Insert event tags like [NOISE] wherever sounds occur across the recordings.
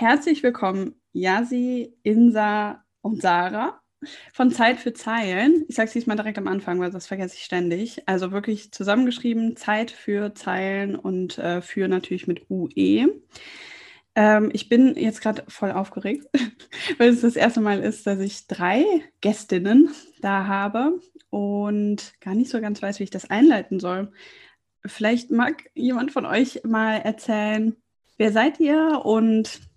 Herzlich willkommen, Yasi, Insa und Sarah von Zeit für Zeilen. Ich sage es diesmal direkt am Anfang, weil das vergesse ich ständig. Also wirklich zusammengeschrieben, Zeit für Zeilen und äh, für natürlich mit UE. Ähm, ich bin jetzt gerade voll aufgeregt, [LAUGHS] weil es das erste Mal ist, dass ich drei Gästinnen da habe und gar nicht so ganz weiß, wie ich das einleiten soll. Vielleicht mag jemand von euch mal erzählen, wer seid ihr und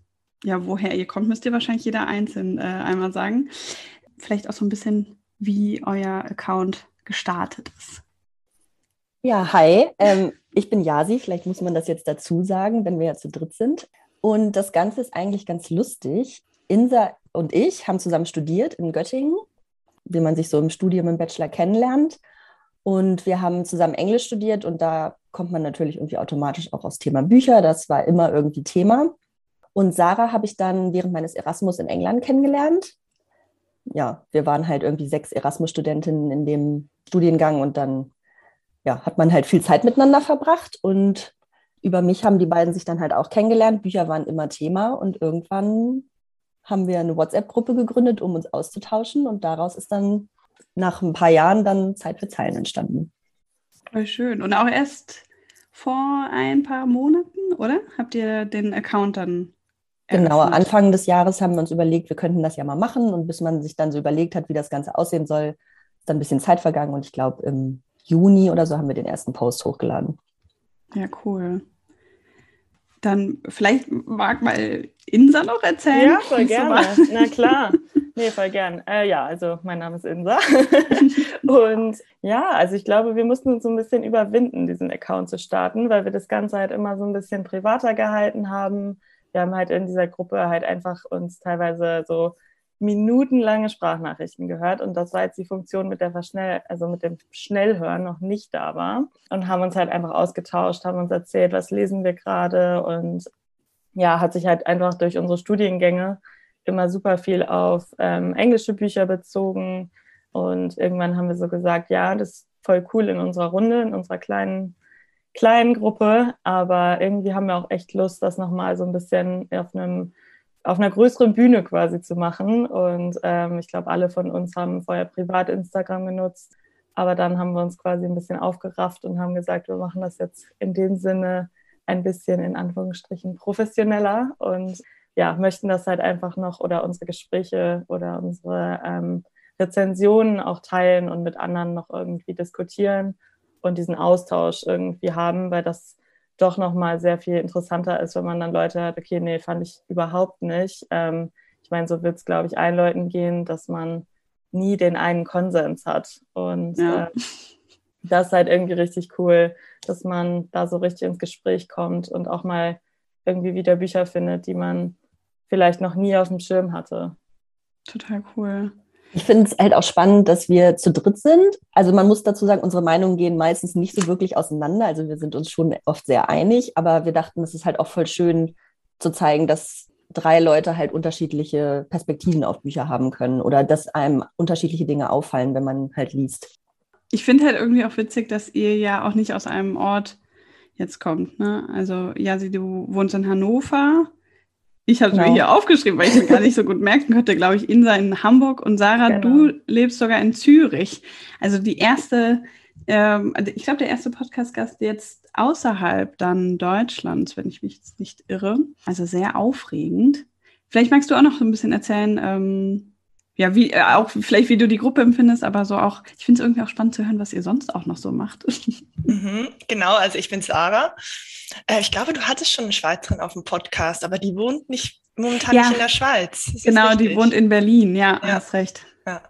ja, woher ihr kommt, müsst ihr wahrscheinlich jeder einzeln äh, einmal sagen. Vielleicht auch so ein bisschen, wie euer Account gestartet ist. Ja, hi, ähm, ich bin Yasi. Vielleicht muss man das jetzt dazu sagen, wenn wir ja zu dritt sind. Und das Ganze ist eigentlich ganz lustig. Insa und ich haben zusammen studiert in Göttingen, wie man sich so im Studium im Bachelor kennenlernt. Und wir haben zusammen Englisch studiert und da kommt man natürlich irgendwie automatisch auch aufs Thema Bücher. Das war immer irgendwie Thema. Und Sarah habe ich dann während meines Erasmus in England kennengelernt. Ja, wir waren halt irgendwie sechs Erasmus-Studentinnen in dem Studiengang und dann ja, hat man halt viel Zeit miteinander verbracht und über mich haben die beiden sich dann halt auch kennengelernt. Bücher waren immer Thema und irgendwann haben wir eine WhatsApp-Gruppe gegründet, um uns auszutauschen und daraus ist dann nach ein paar Jahren dann Zeit für Zeilen entstanden. Voll schön. Und auch erst vor ein paar Monaten, oder? Habt ihr den Account dann Genau, Anfang des Jahres haben wir uns überlegt, wir könnten das ja mal machen. Und bis man sich dann so überlegt hat, wie das Ganze aussehen soll, ist dann ein bisschen Zeit vergangen. Und ich glaube, im Juni oder so haben wir den ersten Post hochgeladen. Ja, cool. Dann vielleicht mag mal Insa noch erzählen. Ja, voll [LAUGHS] gerne. Na klar. Nee, voll gern. Äh, ja, also mein Name ist Insa. [LAUGHS] und ja, also ich glaube, wir mussten uns so ein bisschen überwinden, diesen Account zu starten, weil wir das Ganze halt immer so ein bisschen privater gehalten haben wir haben halt in dieser Gruppe halt einfach uns teilweise so minutenlange Sprachnachrichten gehört und das war jetzt die Funktion mit der Verschnell, also mit dem Schnellhören noch nicht da war. Und haben uns halt einfach ausgetauscht, haben uns erzählt, was lesen wir gerade und ja, hat sich halt einfach durch unsere Studiengänge immer super viel auf ähm, englische Bücher bezogen. Und irgendwann haben wir so gesagt, ja, das ist voll cool in unserer Runde, in unserer kleinen kleinen Gruppe, aber irgendwie haben wir auch echt Lust, das nochmal so ein bisschen auf einem auf einer größeren Bühne quasi zu machen. Und ähm, ich glaube, alle von uns haben vorher privat Instagram genutzt, aber dann haben wir uns quasi ein bisschen aufgerafft und haben gesagt, wir machen das jetzt in dem Sinne ein bisschen in Anführungsstrichen professioneller und ja, möchten das halt einfach noch oder unsere Gespräche oder unsere ähm, Rezensionen auch teilen und mit anderen noch irgendwie diskutieren und diesen Austausch irgendwie haben, weil das doch nochmal sehr viel interessanter ist, wenn man dann Leute hat, okay, nee, fand ich überhaupt nicht. Ähm, ich meine, so wird es, glaube ich, allen Leuten gehen, dass man nie den einen Konsens hat. Und ja. äh, das ist halt irgendwie richtig cool, dass man da so richtig ins Gespräch kommt und auch mal irgendwie wieder Bücher findet, die man vielleicht noch nie auf dem Schirm hatte. Total cool. Ich finde es halt auch spannend, dass wir zu dritt sind. Also man muss dazu sagen, unsere Meinungen gehen meistens nicht so wirklich auseinander. Also wir sind uns schon oft sehr einig, aber wir dachten, es ist halt auch voll schön zu zeigen, dass drei Leute halt unterschiedliche Perspektiven auf Bücher haben können oder dass einem unterschiedliche Dinge auffallen, wenn man halt liest. Ich finde halt irgendwie auch witzig, dass ihr ja auch nicht aus einem Ort jetzt kommt. Ne? Also, Jasi, du wohnst in Hannover ich habe es genau. mir hier aufgeschrieben, weil ich mir gar nicht so gut merken konnte, glaube ich, Insa in Hamburg und Sarah, genau. du lebst sogar in Zürich. Also die erste, ähm, also ich glaube, der erste Podcast-Gast jetzt außerhalb dann Deutschlands, wenn ich mich jetzt nicht irre. Also sehr aufregend. Vielleicht magst du auch noch so ein bisschen erzählen, ähm, ja, wie, äh, auch vielleicht wie du die Gruppe empfindest, aber so auch, ich finde es irgendwie auch spannend zu hören, was ihr sonst auch noch so macht. [LAUGHS] Mhm, genau, also ich bin Sarah. Äh, ich glaube, du hattest schon eine Schweizerin auf dem Podcast, aber die wohnt nicht momentan ja, nicht in der Schweiz. Ist genau, die wohnt in Berlin, ja, ja. hast recht. Ja.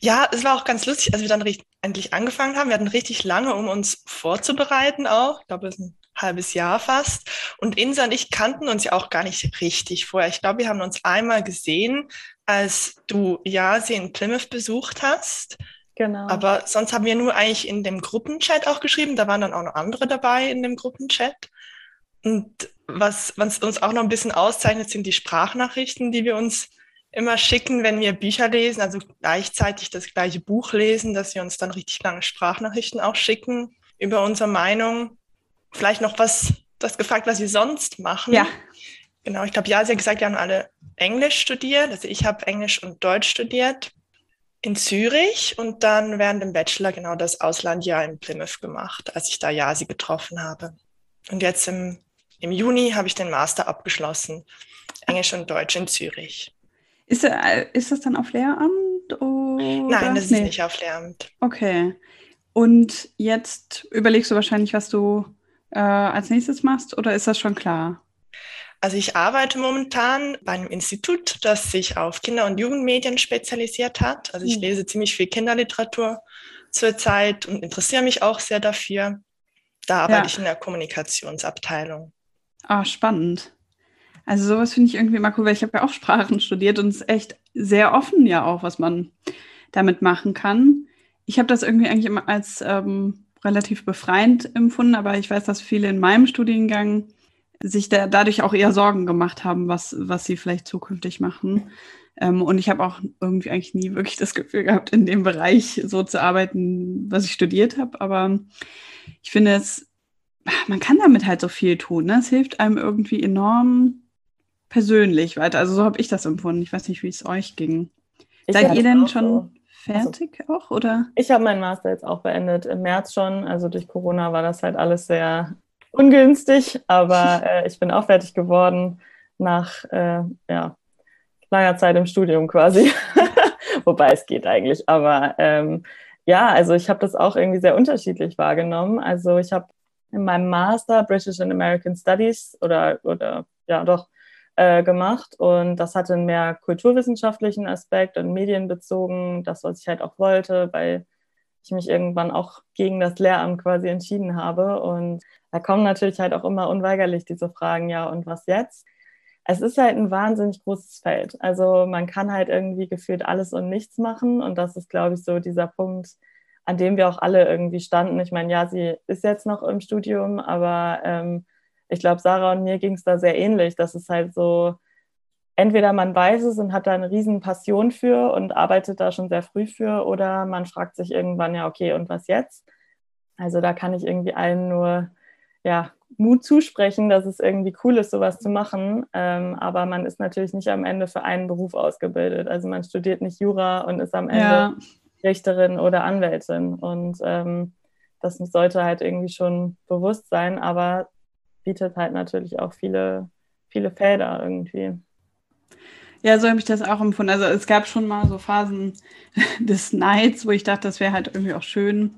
ja, es war auch ganz lustig, als wir dann endlich angefangen haben. Wir hatten richtig lange, um uns vorzubereiten auch. Ich glaube, wir sind halbes Jahr fast. Und Insa und ich kannten uns ja auch gar nicht richtig vorher. Ich glaube, wir haben uns einmal gesehen, als du Yasi in Plymouth besucht hast. Genau. Aber sonst haben wir nur eigentlich in dem Gruppenchat auch geschrieben. Da waren dann auch noch andere dabei in dem Gruppenchat. Und was, was uns auch noch ein bisschen auszeichnet, sind die Sprachnachrichten, die wir uns immer schicken, wenn wir Bücher lesen, also gleichzeitig das gleiche Buch lesen, dass wir uns dann richtig lange Sprachnachrichten auch schicken über unsere Meinung. Vielleicht noch was, du hast gefragt, was wir sonst machen. Ja. Genau, ich glaube, ja, sie hat gesagt, wir haben alle Englisch studiert. Also ich habe Englisch und Deutsch studiert in Zürich und dann während dem Bachelor genau das Auslandjahr in Plymouth gemacht, als ich da Jasi getroffen habe. Und jetzt im, im Juni habe ich den Master abgeschlossen, Englisch und Deutsch in Zürich. Ist, äh, ist das dann auf Lehramt? Oder? Nein, das nee. ist nicht auf Lehramt. Okay. Und jetzt überlegst du wahrscheinlich, was du äh, als nächstes machst, oder ist das schon klar? Also ich arbeite momentan bei einem Institut, das sich auf Kinder- und Jugendmedien spezialisiert hat. Also ich mhm. lese ziemlich viel Kinderliteratur zurzeit und interessiere mich auch sehr dafür. Da arbeite ja. ich in der Kommunikationsabteilung. Ah, spannend. Also sowas finde ich irgendwie mal cool, weil ich habe ja auch Sprachen studiert und es ist echt sehr offen ja auch, was man damit machen kann. Ich habe das irgendwie eigentlich immer als ähm, relativ befreiend empfunden, aber ich weiß, dass viele in meinem Studiengang sich da, dadurch auch eher Sorgen gemacht haben, was, was sie vielleicht zukünftig machen. Ähm, und ich habe auch irgendwie eigentlich nie wirklich das Gefühl gehabt, in dem Bereich so zu arbeiten, was ich studiert habe. Aber ich finde es, man kann damit halt so viel tun. Ne? Es hilft einem irgendwie enorm persönlich weiter. Also so habe ich das empfunden. Ich weiß nicht, wie es euch ging. Ich Seid ihr denn schon so. Fertig also, auch oder? Ich habe meinen Master jetzt auch beendet im März schon. Also durch Corona war das halt alles sehr ungünstig, aber [LAUGHS] äh, ich bin auch fertig geworden nach äh, ja, langer Zeit im Studium quasi. [LAUGHS] Wobei es geht eigentlich. Aber ähm, ja, also ich habe das auch irgendwie sehr unterschiedlich wahrgenommen. Also ich habe in meinem Master British and American Studies oder, oder ja doch äh, gemacht und das hatte einen mehr kulturwissenschaftlichen Aspekt und medienbezogen, das, was ich halt auch wollte, weil ich mich irgendwann auch gegen das Lehramt quasi entschieden habe. Und da kommen natürlich halt auch immer unweigerlich diese Fragen, ja, und was jetzt? Es ist halt ein wahnsinnig großes Feld. Also man kann halt irgendwie gefühlt alles und nichts machen. Und das ist, glaube ich, so dieser Punkt, an dem wir auch alle irgendwie standen. Ich meine, ja, sie ist jetzt noch im Studium, aber ähm, ich glaube, Sarah und mir ging es da sehr ähnlich. Das ist halt so, entweder man weiß es und hat da eine riesen Passion für und arbeitet da schon sehr früh für, oder man fragt sich irgendwann, ja, okay, und was jetzt? Also da kann ich irgendwie allen nur ja, Mut zusprechen, dass es irgendwie cool ist, sowas zu machen. Ähm, aber man ist natürlich nicht am Ende für einen Beruf ausgebildet. Also man studiert nicht Jura und ist am Ende ja. Richterin oder Anwältin. Und ähm, das sollte halt irgendwie schon bewusst sein, aber bietet halt natürlich auch viele, viele Felder irgendwie. Ja, so habe ich das auch empfunden. Also es gab schon mal so Phasen [LAUGHS] des Neids, wo ich dachte, das wäre halt irgendwie auch schön,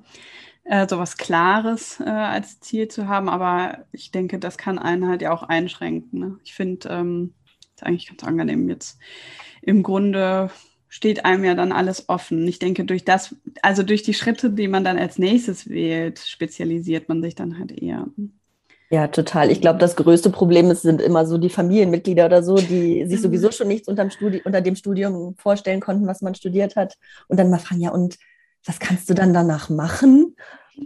äh, so was Klares äh, als Ziel zu haben. Aber ich denke, das kann einen halt ja auch einschränken. Ne? Ich finde, ähm, ist eigentlich ganz angenehm jetzt. Im Grunde steht einem ja dann alles offen. Ich denke, durch das, also durch die Schritte, die man dann als nächstes wählt, spezialisiert man sich dann halt eher. Ja, total. Ich glaube, das größte Problem ist, sind immer so die Familienmitglieder oder so, die sich mhm. sowieso schon nichts unterm Studi unter dem Studium vorstellen konnten, was man studiert hat. Und dann mal fragen, ja, und was kannst du dann danach machen?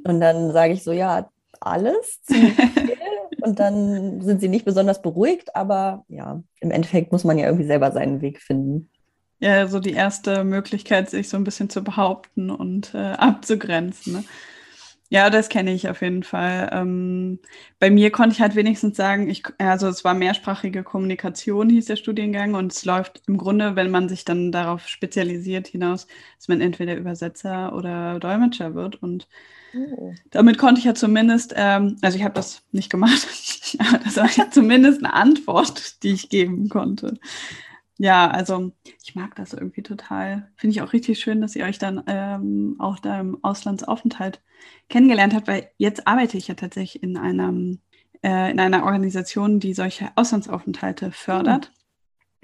Und dann sage ich so, ja, alles. [LAUGHS] und dann sind sie nicht besonders beruhigt, aber ja, im Endeffekt muss man ja irgendwie selber seinen Weg finden. Ja, so die erste Möglichkeit, sich so ein bisschen zu behaupten und äh, abzugrenzen. Ne? Ja, das kenne ich auf jeden Fall. Ähm, bei mir konnte ich halt wenigstens sagen, ich, also es war mehrsprachige Kommunikation, hieß der Studiengang, und es läuft im Grunde, wenn man sich dann darauf spezialisiert, hinaus, dass man entweder Übersetzer oder Dolmetscher wird. Und oh. damit konnte ich ja zumindest, ähm, also ich habe das nicht gemacht, [LAUGHS] aber das war ja zumindest eine Antwort, die ich geben konnte. Ja, also ich mag das irgendwie total. Finde ich auch richtig schön, dass ihr euch dann ähm, auch da im Auslandsaufenthalt kennengelernt habt, weil jetzt arbeite ich ja tatsächlich in einer, äh, in einer Organisation, die solche Auslandsaufenthalte fördert.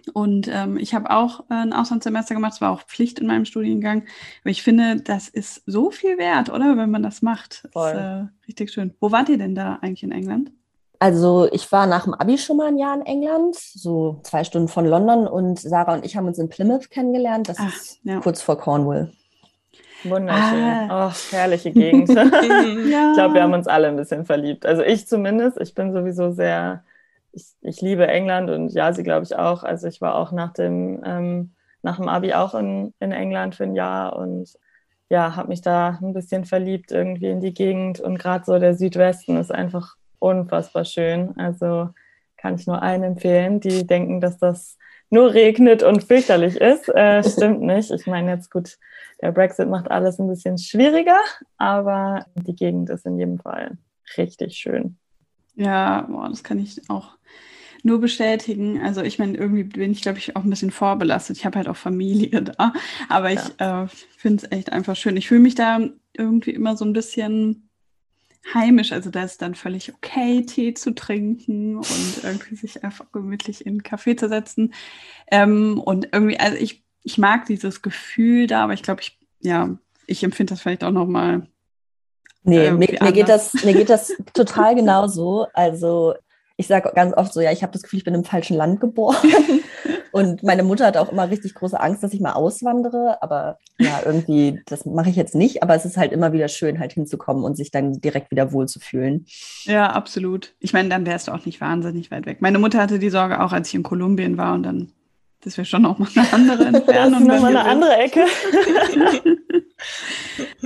Mhm. Und ähm, ich habe auch äh, ein Auslandssemester gemacht, es war auch Pflicht in meinem Studiengang. Aber ich finde, das ist so viel wert, oder? Wenn man das macht. Voll. Ist äh, richtig schön. Wo wart ihr denn da eigentlich in England? Also ich war nach dem Abi schon mal ein Jahr in England, so zwei Stunden von London und Sarah und ich haben uns in Plymouth kennengelernt. Das Ach, ist ja. kurz vor Cornwall. Wunderschön. Ah. Oh, herrliche Gegend. [LAUGHS] [LAUGHS] ja. Ich glaube, wir haben uns alle ein bisschen verliebt. Also ich zumindest. Ich bin sowieso sehr, ich, ich liebe England und ja, sie glaube ich auch. Also ich war auch nach dem, ähm, nach dem Abi auch in, in England für ein Jahr und ja, habe mich da ein bisschen verliebt irgendwie in die Gegend. Und gerade so der Südwesten ist einfach unfassbar schön. Also kann ich nur allen empfehlen, die denken, dass das nur regnet und fürchterlich ist. Äh, [LAUGHS] stimmt nicht. Ich meine jetzt gut, der Brexit macht alles ein bisschen schwieriger, aber die Gegend ist in jedem Fall richtig schön. Ja, boah, das kann ich auch nur bestätigen. Also ich meine, irgendwie bin ich, glaube ich, auch ein bisschen vorbelastet. Ich habe halt auch Familie [LAUGHS] da, aber ich ja. äh, finde es echt einfach schön. Ich fühle mich da irgendwie immer so ein bisschen heimisch. Also da ist dann völlig okay, Tee zu trinken und irgendwie sich einfach gemütlich in einen Kaffee zu setzen. Ähm, und irgendwie, also ich, ich mag dieses Gefühl da, aber ich glaube, ich, ja, ich empfinde das vielleicht auch nochmal. Nee, mir, mir, geht das, mir geht das [LAUGHS] total genauso. Also ich sage ganz oft so, ja, ich habe das Gefühl, ich bin im falschen Land geboren. [LAUGHS] und meine Mutter hat auch immer richtig große Angst, dass ich mal auswandere. Aber ja, irgendwie, das mache ich jetzt nicht. Aber es ist halt immer wieder schön, halt hinzukommen und sich dann direkt wieder wohlzufühlen. Ja, absolut. Ich meine, dann wärst du auch nicht wahnsinnig weit weg. Meine Mutter hatte die Sorge auch, als ich in Kolumbien war und dann, das wäre schon auch mal eine andere [LAUGHS] Entfernung. das ist nochmal eine andere Ecke. [LAUGHS]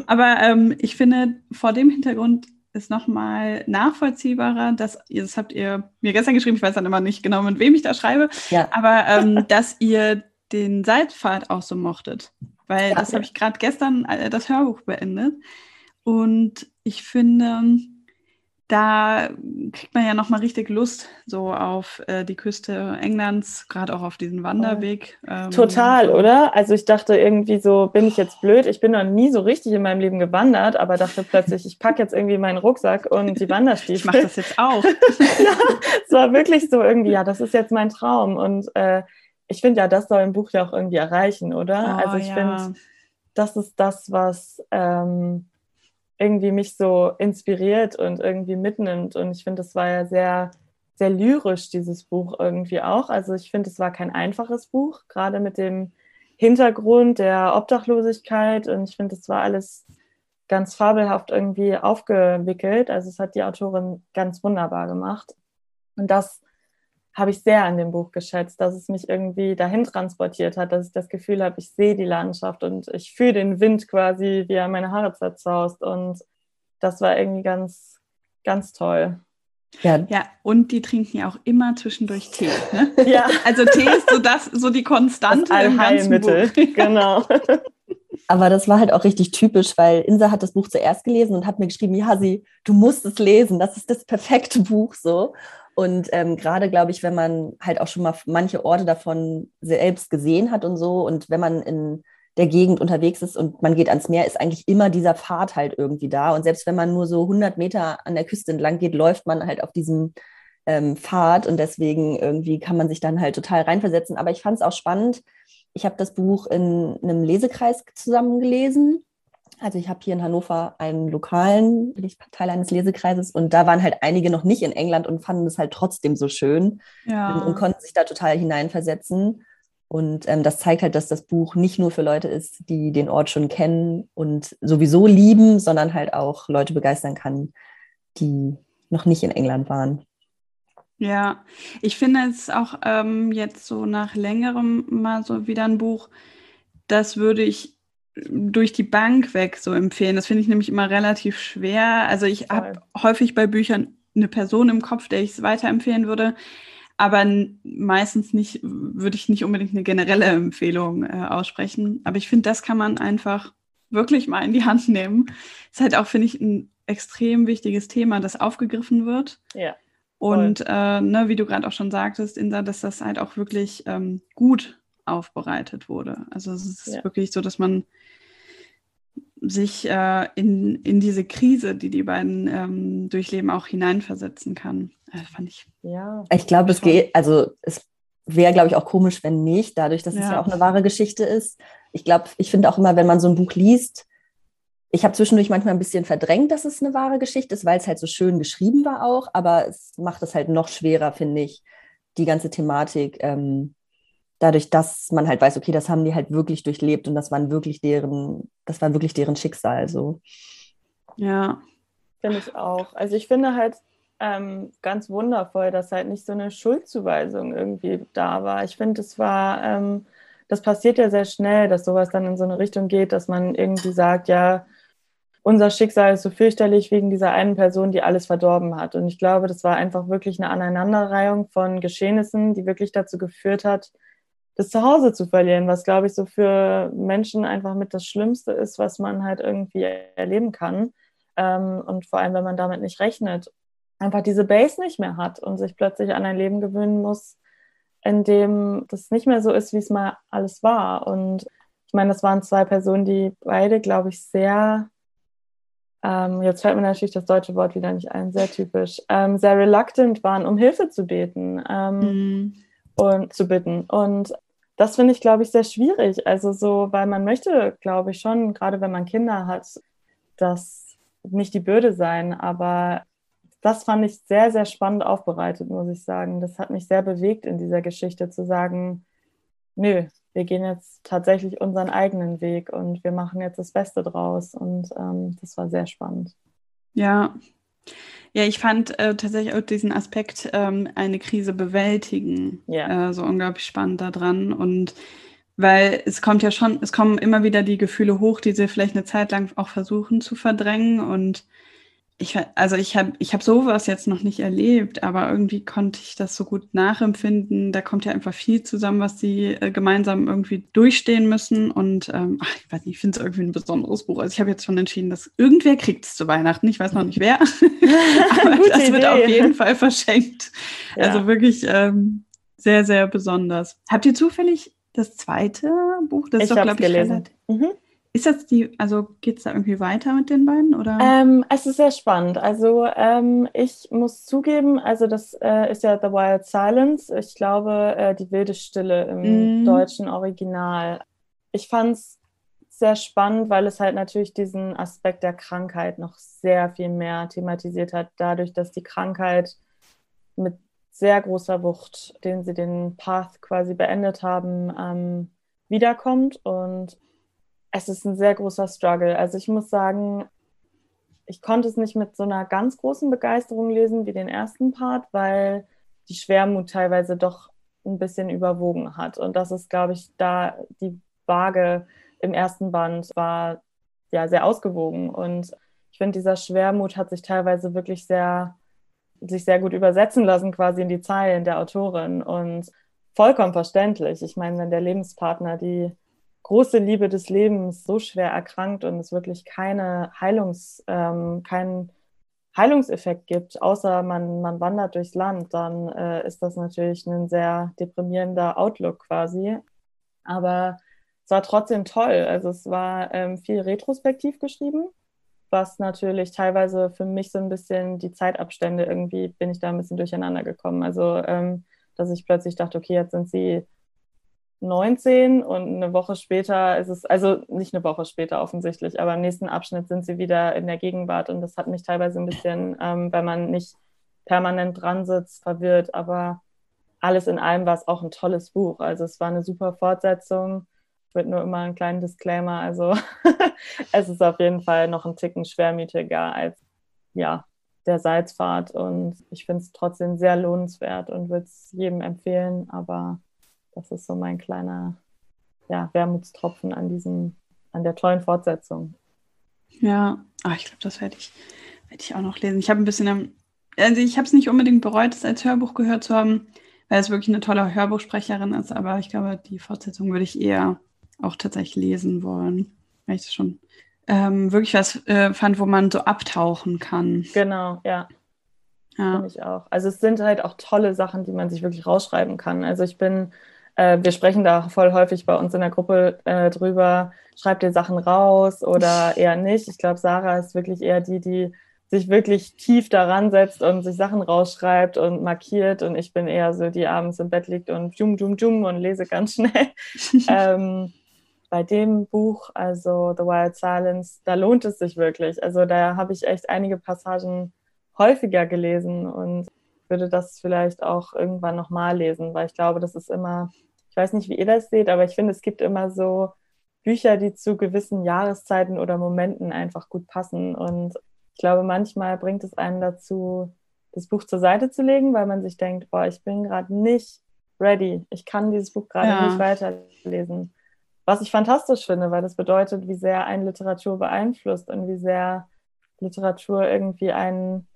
Aber ähm, ich finde, vor dem Hintergrund ist nochmal nachvollziehbarer, dass ihr, das habt ihr mir gestern geschrieben, ich weiß dann immer nicht genau, mit wem ich da schreibe, ja. aber ähm, [LAUGHS] dass ihr den Seitfahrt auch so mochtet. Weil ja, das habe ich gerade gestern äh, das Hörbuch beendet. Und ich finde, da kriegt man ja nochmal richtig Lust so auf äh, die Küste Englands, gerade auch auf diesen Wanderweg. Ähm, Total, oder? Also ich dachte irgendwie so, bin ich jetzt blöd? Ich bin noch nie so richtig in meinem Leben gewandert, aber dachte plötzlich, ich packe jetzt irgendwie meinen Rucksack und die [LAUGHS] Wanderstiefel. Ich mache das jetzt auch. [LAUGHS] ja, es war wirklich so irgendwie, ja, das ist jetzt mein Traum. Und äh, ich finde ja, das soll ein Buch ja auch irgendwie erreichen, oder? Oh, also ich ja. finde, das ist das, was... Ähm, irgendwie mich so inspiriert und irgendwie mitnimmt. Und ich finde, es war ja sehr, sehr lyrisch, dieses Buch irgendwie auch. Also ich finde, es war kein einfaches Buch, gerade mit dem Hintergrund der Obdachlosigkeit. Und ich finde, es war alles ganz fabelhaft irgendwie aufgewickelt. Also es hat die Autorin ganz wunderbar gemacht. Und das habe ich sehr an dem Buch geschätzt, dass es mich irgendwie dahin transportiert hat, dass ich das Gefühl habe, ich sehe die Landschaft und ich fühle den Wind quasi, wie er meine Haare zerzaust. Und das war irgendwie ganz, ganz toll. Ja. ja, und die trinken ja auch immer zwischendurch Tee. Ne? [LAUGHS] Ja. Also Tee ist so das, so die Konstante das im ganzen Buch. [LAUGHS] [LAUGHS] Genau. Aber das war halt auch richtig typisch, weil Insa hat das Buch zuerst gelesen und hat mir geschrieben, ja, sie, du musst es lesen, das ist das perfekte Buch so. Und ähm, gerade, glaube ich, wenn man halt auch schon mal manche Orte davon selbst gesehen hat und so, und wenn man in der Gegend unterwegs ist und man geht ans Meer, ist eigentlich immer dieser Pfad halt irgendwie da. Und selbst wenn man nur so 100 Meter an der Küste entlang geht, läuft man halt auf diesem ähm, Pfad und deswegen irgendwie kann man sich dann halt total reinversetzen. Aber ich fand es auch spannend. Ich habe das Buch in einem Lesekreis zusammengelesen also ich habe hier in Hannover einen lokalen, bin ich Teil eines Lesekreises und da waren halt einige noch nicht in England und fanden es halt trotzdem so schön ja. und, und, konnten sich da total hineinversetzen. Und ähm, das zeigt halt, dass das Buch nicht nur für Leute ist, die den Ort schon kennen und sowieso lieben, sondern halt auch Leute begeistern kann, die noch nicht in England waren. Ja, ich finde es auch ähm, jetzt so nach längerem mal so wieder ein Buch, das würde ich durch die Bank weg so empfehlen. Das finde ich nämlich immer relativ schwer. Also ich habe häufig bei Büchern eine Person im Kopf, der ich es weiterempfehlen würde, aber meistens nicht, würde ich nicht unbedingt eine generelle Empfehlung äh, aussprechen. Aber ich finde, das kann man einfach wirklich mal in die Hand nehmen. Ist halt auch, finde ich, ein extrem wichtiges Thema, das aufgegriffen wird. Ja. Und äh, ne, wie du gerade auch schon sagtest, Insa, dass das halt auch wirklich ähm, gut aufbereitet wurde. Also es ist ja. wirklich so, dass man sich äh, in, in diese Krise, die die beiden ähm, durchleben, auch hineinversetzen kann. Äh, fand ich. Ja. Ich glaube, es geht, also es wäre, glaube ich, auch komisch, wenn nicht, dadurch, dass ja. es ja auch eine wahre Geschichte ist. Ich glaube, ich finde auch immer, wenn man so ein Buch liest, ich habe zwischendurch manchmal ein bisschen verdrängt, dass es eine wahre Geschichte ist, weil es halt so schön geschrieben war auch, aber es macht es halt noch schwerer, finde ich, die ganze Thematik, ähm, dadurch, dass man halt weiß, okay, das haben die halt wirklich durchlebt und das waren wirklich deren, das war wirklich deren Schicksal. So. Ja. Finde ich auch. Also ich finde halt ähm, ganz wundervoll, dass halt nicht so eine Schuldzuweisung irgendwie da war. Ich finde, es war, ähm, das passiert ja sehr schnell, dass sowas dann in so eine Richtung geht, dass man irgendwie sagt, ja, unser Schicksal ist so fürchterlich wegen dieser einen Person, die alles verdorben hat. Und ich glaube, das war einfach wirklich eine Aneinanderreihung von Geschehnissen, die wirklich dazu geführt hat, das Zuhause zu verlieren, was, glaube ich, so für Menschen einfach mit das Schlimmste ist, was man halt irgendwie erleben kann. Ähm, und vor allem, wenn man damit nicht rechnet, einfach diese Base nicht mehr hat und sich plötzlich an ein Leben gewöhnen muss, in dem das nicht mehr so ist, wie es mal alles war. Und ich meine, das waren zwei Personen, die beide, glaube ich, sehr ähm, jetzt fällt mir natürlich das deutsche Wort wieder nicht ein, sehr typisch, ähm, sehr reluctant waren, um Hilfe zu beten ähm, mhm. Und zu bitten. Und das finde ich, glaube ich, sehr schwierig. Also so, weil man möchte, glaube ich, schon, gerade wenn man Kinder hat, das nicht die Bürde sein, aber das fand ich sehr, sehr spannend aufbereitet, muss ich sagen. Das hat mich sehr bewegt in dieser Geschichte zu sagen, nö, wir gehen jetzt tatsächlich unseren eigenen Weg und wir machen jetzt das Beste draus. Und ähm, das war sehr spannend. Ja. Ja, ich fand äh, tatsächlich auch diesen Aspekt, ähm, eine Krise bewältigen, ja. äh, so unglaublich spannend daran. Und weil es kommt ja schon, es kommen immer wieder die Gefühle hoch, die sie vielleicht eine Zeit lang auch versuchen zu verdrängen. Und ich, also ich habe ich hab sowas jetzt noch nicht erlebt, aber irgendwie konnte ich das so gut nachempfinden. Da kommt ja einfach viel zusammen, was sie äh, gemeinsam irgendwie durchstehen müssen. Und ähm, ach, ich weiß nicht, ich finde es irgendwie ein besonderes Buch. Also ich habe jetzt schon entschieden, dass irgendwer kriegt es zu Weihnachten. Ich weiß noch nicht wer. [LAUGHS] [LAUGHS] aber das Idee. wird auf jeden Fall verschenkt. Ja. Also wirklich ähm, sehr, sehr besonders. Habt ihr zufällig das zweite Buch? Das ich ist doch, glaube ich, gelesen. Mhm. Ist das die, also geht es da irgendwie weiter mit den beiden? Oder? Ähm, es ist sehr spannend. Also ähm, ich muss zugeben, also das äh, ist ja The Wild Silence. Ich glaube, äh, die wilde Stille im mm. deutschen Original. Ich fand es sehr spannend, weil es halt natürlich diesen Aspekt der Krankheit noch sehr viel mehr thematisiert hat, dadurch, dass die Krankheit mit sehr großer Wucht, den sie den Path quasi beendet haben, ähm, wiederkommt und es ist ein sehr großer Struggle. Also ich muss sagen, ich konnte es nicht mit so einer ganz großen Begeisterung lesen wie den ersten Part, weil die Schwermut teilweise doch ein bisschen überwogen hat. Und das ist, glaube ich, da die Waage im ersten Band war ja sehr ausgewogen. Und ich finde, dieser Schwermut hat sich teilweise wirklich sehr, sich sehr gut übersetzen lassen, quasi in die Zeilen der Autorin. Und vollkommen verständlich. Ich meine, wenn der Lebenspartner die große Liebe des Lebens so schwer erkrankt und es wirklich keine Heilungs, ähm, keinen Heilungseffekt gibt, außer man, man wandert durchs Land, dann äh, ist das natürlich ein sehr deprimierender Outlook quasi. Aber es war trotzdem toll. Also es war ähm, viel retrospektiv geschrieben, was natürlich teilweise für mich so ein bisschen die Zeitabstände irgendwie bin ich da ein bisschen durcheinander gekommen. Also ähm, dass ich plötzlich dachte, okay, jetzt sind sie 19 und eine Woche später ist es, also nicht eine Woche später offensichtlich, aber im nächsten Abschnitt sind sie wieder in der Gegenwart und das hat mich teilweise ein bisschen, ähm, weil man nicht permanent dran sitzt, verwirrt, aber alles in allem war es auch ein tolles Buch. Also es war eine super Fortsetzung. Ich würde nur immer einen kleinen Disclaimer, also [LAUGHS] es ist auf jeden Fall noch ein Ticken schwermütiger als ja, der Salzfahrt und ich finde es trotzdem sehr lohnenswert und würde es jedem empfehlen, aber das ist so mein kleiner ja, Wermutstropfen an diesem, an der tollen Fortsetzung. Ja, ah, ich glaube, das werde ich, werd ich auch noch lesen. Ich habe ein bisschen, also ich habe es nicht unbedingt bereut, es als Hörbuch gehört zu haben, weil es wirklich eine tolle Hörbuchsprecherin ist, aber ich glaube, die Fortsetzung würde ich eher auch tatsächlich lesen wollen, weil ich das schon ähm, wirklich was äh, fand, wo man so abtauchen kann. Genau, ja. Ja. Finde ich auch. Also es sind halt auch tolle Sachen, die man sich wirklich rausschreiben kann. Also ich bin äh, wir sprechen da voll häufig bei uns in der Gruppe äh, drüber, schreibt ihr Sachen raus oder [LAUGHS] eher nicht. Ich glaube, Sarah ist wirklich eher die, die sich wirklich tief daran setzt und sich Sachen rausschreibt und markiert. Und ich bin eher so, die abends im Bett liegt und jum, jum, jum und lese ganz schnell. [LAUGHS] ähm, bei dem Buch, also The Wild Silence, da lohnt es sich wirklich. Also da habe ich echt einige Passagen häufiger gelesen und würde das vielleicht auch irgendwann nochmal lesen, weil ich glaube, das ist immer, ich weiß nicht, wie ihr das seht, aber ich finde, es gibt immer so Bücher, die zu gewissen Jahreszeiten oder Momenten einfach gut passen. Und ich glaube, manchmal bringt es einen dazu, das Buch zur Seite zu legen, weil man sich denkt, boah, ich bin gerade nicht ready. Ich kann dieses Buch gerade ja. nicht weiterlesen. Was ich fantastisch finde, weil das bedeutet, wie sehr ein Literatur beeinflusst und wie sehr Literatur irgendwie einen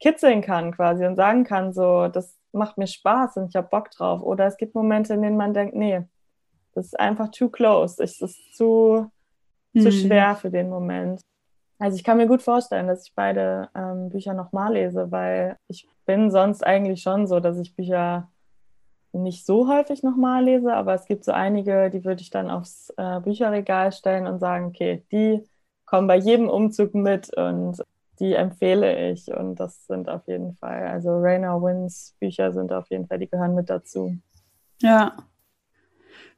kitzeln kann quasi und sagen kann, so, das macht mir Spaß und ich habe Bock drauf. Oder es gibt Momente, in denen man denkt, nee, das ist einfach too close. Es ist zu, mhm. zu schwer für den Moment. Also ich kann mir gut vorstellen, dass ich beide ähm, Bücher nochmal lese, weil ich bin sonst eigentlich schon so, dass ich Bücher nicht so häufig nochmal lese, aber es gibt so einige, die würde ich dann aufs äh, Bücherregal stellen und sagen, okay, die kommen bei jedem Umzug mit und die empfehle ich. Und das sind auf jeden Fall, also Rainer Wins Bücher sind auf jeden Fall, die gehören mit dazu. Ja,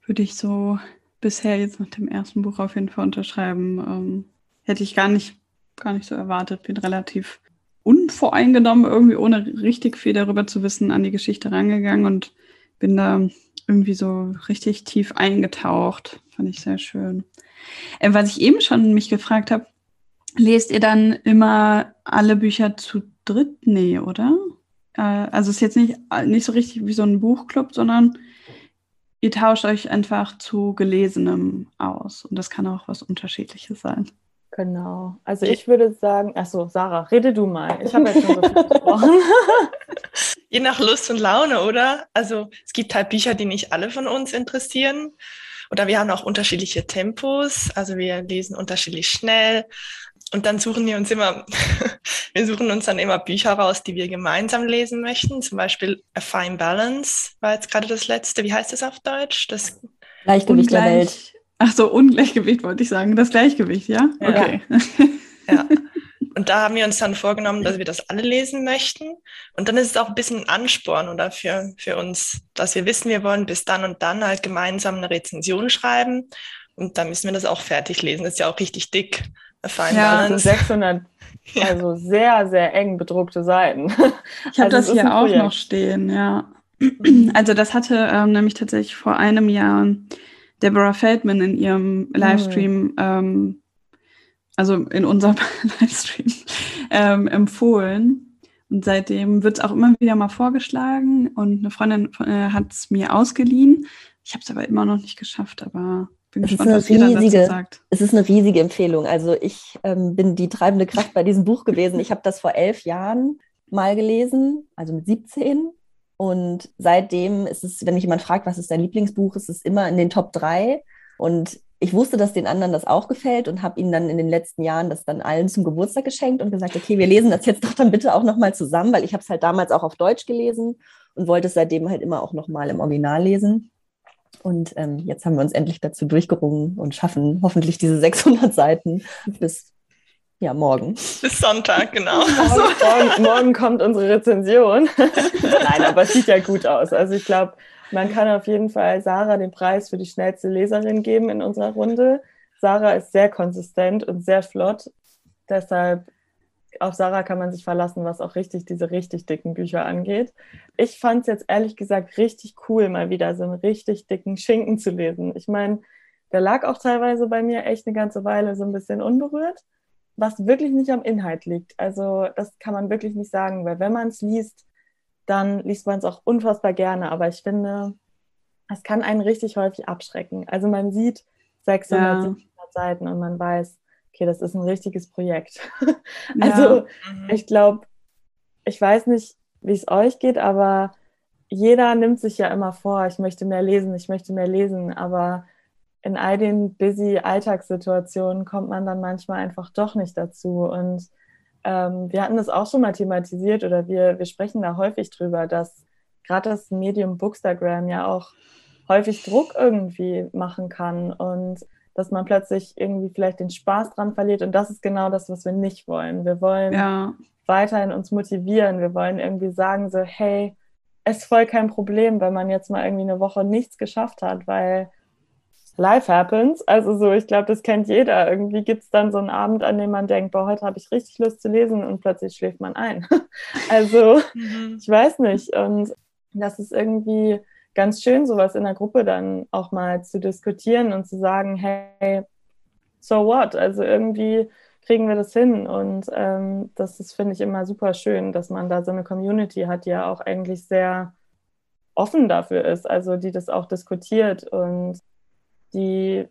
würde ich so bisher jetzt nach dem ersten Buch auf jeden Fall unterschreiben. Ähm, hätte ich gar nicht, gar nicht so erwartet. Bin relativ unvoreingenommen, irgendwie ohne richtig viel darüber zu wissen, an die Geschichte rangegangen und bin da irgendwie so richtig tief eingetaucht. Fand ich sehr schön. Äh, was ich eben schon mich gefragt habe, lest ihr dann immer alle Bücher zu dritt? Nee, oder? Äh, also es ist jetzt nicht, nicht so richtig wie so ein Buchclub, sondern ihr tauscht euch einfach zu Gelesenem aus. Und das kann auch was Unterschiedliches sein. Genau. Also ich würde sagen, achso, Sarah, rede du mal. Ich habe jetzt schon so viel [LAUGHS] gesprochen. Je nach Lust und Laune, oder? Also es gibt halt Bücher, die nicht alle von uns interessieren. Oder wir haben auch unterschiedliche Tempos. Also wir lesen unterschiedlich schnell. Und dann suchen wir uns immer, [LAUGHS] wir suchen uns dann immer Bücher raus, die wir gemeinsam lesen möchten. Zum Beispiel A Fine Balance war jetzt gerade das letzte. Wie heißt das auf Deutsch? Das Gleichgewicht Ungleich, der Welt. Ach so, Ungleichgewicht wollte ich sagen. Das Gleichgewicht, ja? ja. Okay. [LAUGHS] Ja. Und da haben wir uns dann vorgenommen, dass wir das alle lesen möchten. Und dann ist es auch ein bisschen ein Ansporn oder für, für uns, dass wir wissen, wir wollen bis dann und dann halt gemeinsam eine Rezension schreiben. Und dann müssen wir das auch fertig lesen. Das ist ja auch richtig dick. Fine ja, Balance. [LAUGHS] 600, also sehr, sehr eng bedruckte Seiten. [LAUGHS] Ich habe also das hier auch noch stehen, ja. [CLEARS THROAT] Also das hatte ähm, nämlich tatsächlich vor einem Jahr Deborah Feldman in ihrem Livestream, mhm. ähm, also in unserem [LAUGHS] Livestream, ähm, empfohlen. Und seitdem wird es auch immer wieder mal vorgeschlagen und eine Freundin äh, hat es mir ausgeliehen. Ich habe es aber immer noch nicht geschafft, aber bin es gespannt, was riesige, dazu sagt. Es ist eine riesige Empfehlung. Also ich ähm, bin die treibende Kraft bei diesem Buch gewesen. Ich habe das vor elf Jahren mal gelesen, also mit 17. Und seitdem ist es, wenn mich jemand fragt, was ist dein Lieblingsbuch, ist es immer in den Top 3. Und ich wusste, dass den anderen das auch gefällt und habe ihnen dann in den letzten Jahren das dann allen zum Geburtstag geschenkt und gesagt, okay, wir lesen das jetzt doch dann bitte auch nochmal zusammen, weil ich habe es halt damals auch auf Deutsch gelesen und wollte es seitdem halt immer auch nochmal im Original lesen. Und ähm, jetzt haben wir uns endlich dazu durchgerungen und schaffen hoffentlich diese 600 Seiten bis ja, morgen. Bis Sonntag, genau. morgen, morgen, morgen, kommt unsere Rezension. [LAUGHS] Nein, aber es sieht ja gut aus. Also ich glaube, man kann auf jeden Fall Sarah den Preis für die schnellste Leserin geben in unserer Runde. Sarah ist sehr konsistent und sehr flott. Deshalb auf Sarah kann man sich verlassen, was auch richtig diese richtig dicken Bücher angeht. Ich fand es jetzt ehrlich gesagt richtig cool, mal wieder so einen richtig dicken Schinken zu lesen. Ich meine, der lag auch teilweise bei mir echt eine ganze Weile so ein bisschen unberührt, was wirklich nicht am Inhalt liegt. Also das kann man wirklich nicht sagen, weil wenn man es liest, dann liest man es auch unfassbar gerne. Aber ich finde, es kann einen richtig häufig abschrecken. Also man sieht 600, ja. 700 Seiten und man weiß, okay, das ist ein richtiges Projekt. [LAUGHS] also ja. Mhm. ich glaube, ich weiß nicht, wie es euch geht, aber jeder nimmt sich ja immer vor, ich möchte mehr lesen, ich möchte mehr lesen, aber in all den busy Alltagssituationen kommt man dann manchmal einfach doch nicht dazu. Und ähm, wir hatten das auch schon mal thematisiert oder wir, wir sprechen da häufig drüber, dass gerade das Medium Bookstagram ja auch häufig Druck irgendwie machen kann und dass man plötzlich irgendwie vielleicht den Spaß dran verliert. Und das ist genau das, was wir nicht wollen. Wir wollen ja. weiterhin uns motivieren. Wir wollen irgendwie sagen, so, hey, es ist voll kein Problem, wenn man jetzt mal irgendwie eine Woche nichts geschafft hat, weil Life happens. Also so, ich glaube, das kennt jeder. Irgendwie gibt es dann so einen Abend, an dem man denkt, boah, heute habe ich richtig Lust zu lesen und plötzlich schläft man ein. [LAUGHS] also mhm. ich weiß nicht. Und das ist irgendwie ganz schön, sowas in der Gruppe dann auch mal zu diskutieren und zu sagen, hey, so what? Also irgendwie kriegen wir das hin. Und ähm, das ist, finde ich, immer super schön, dass man da so eine Community hat, die ja auch eigentlich sehr offen dafür ist, also die das auch diskutiert und die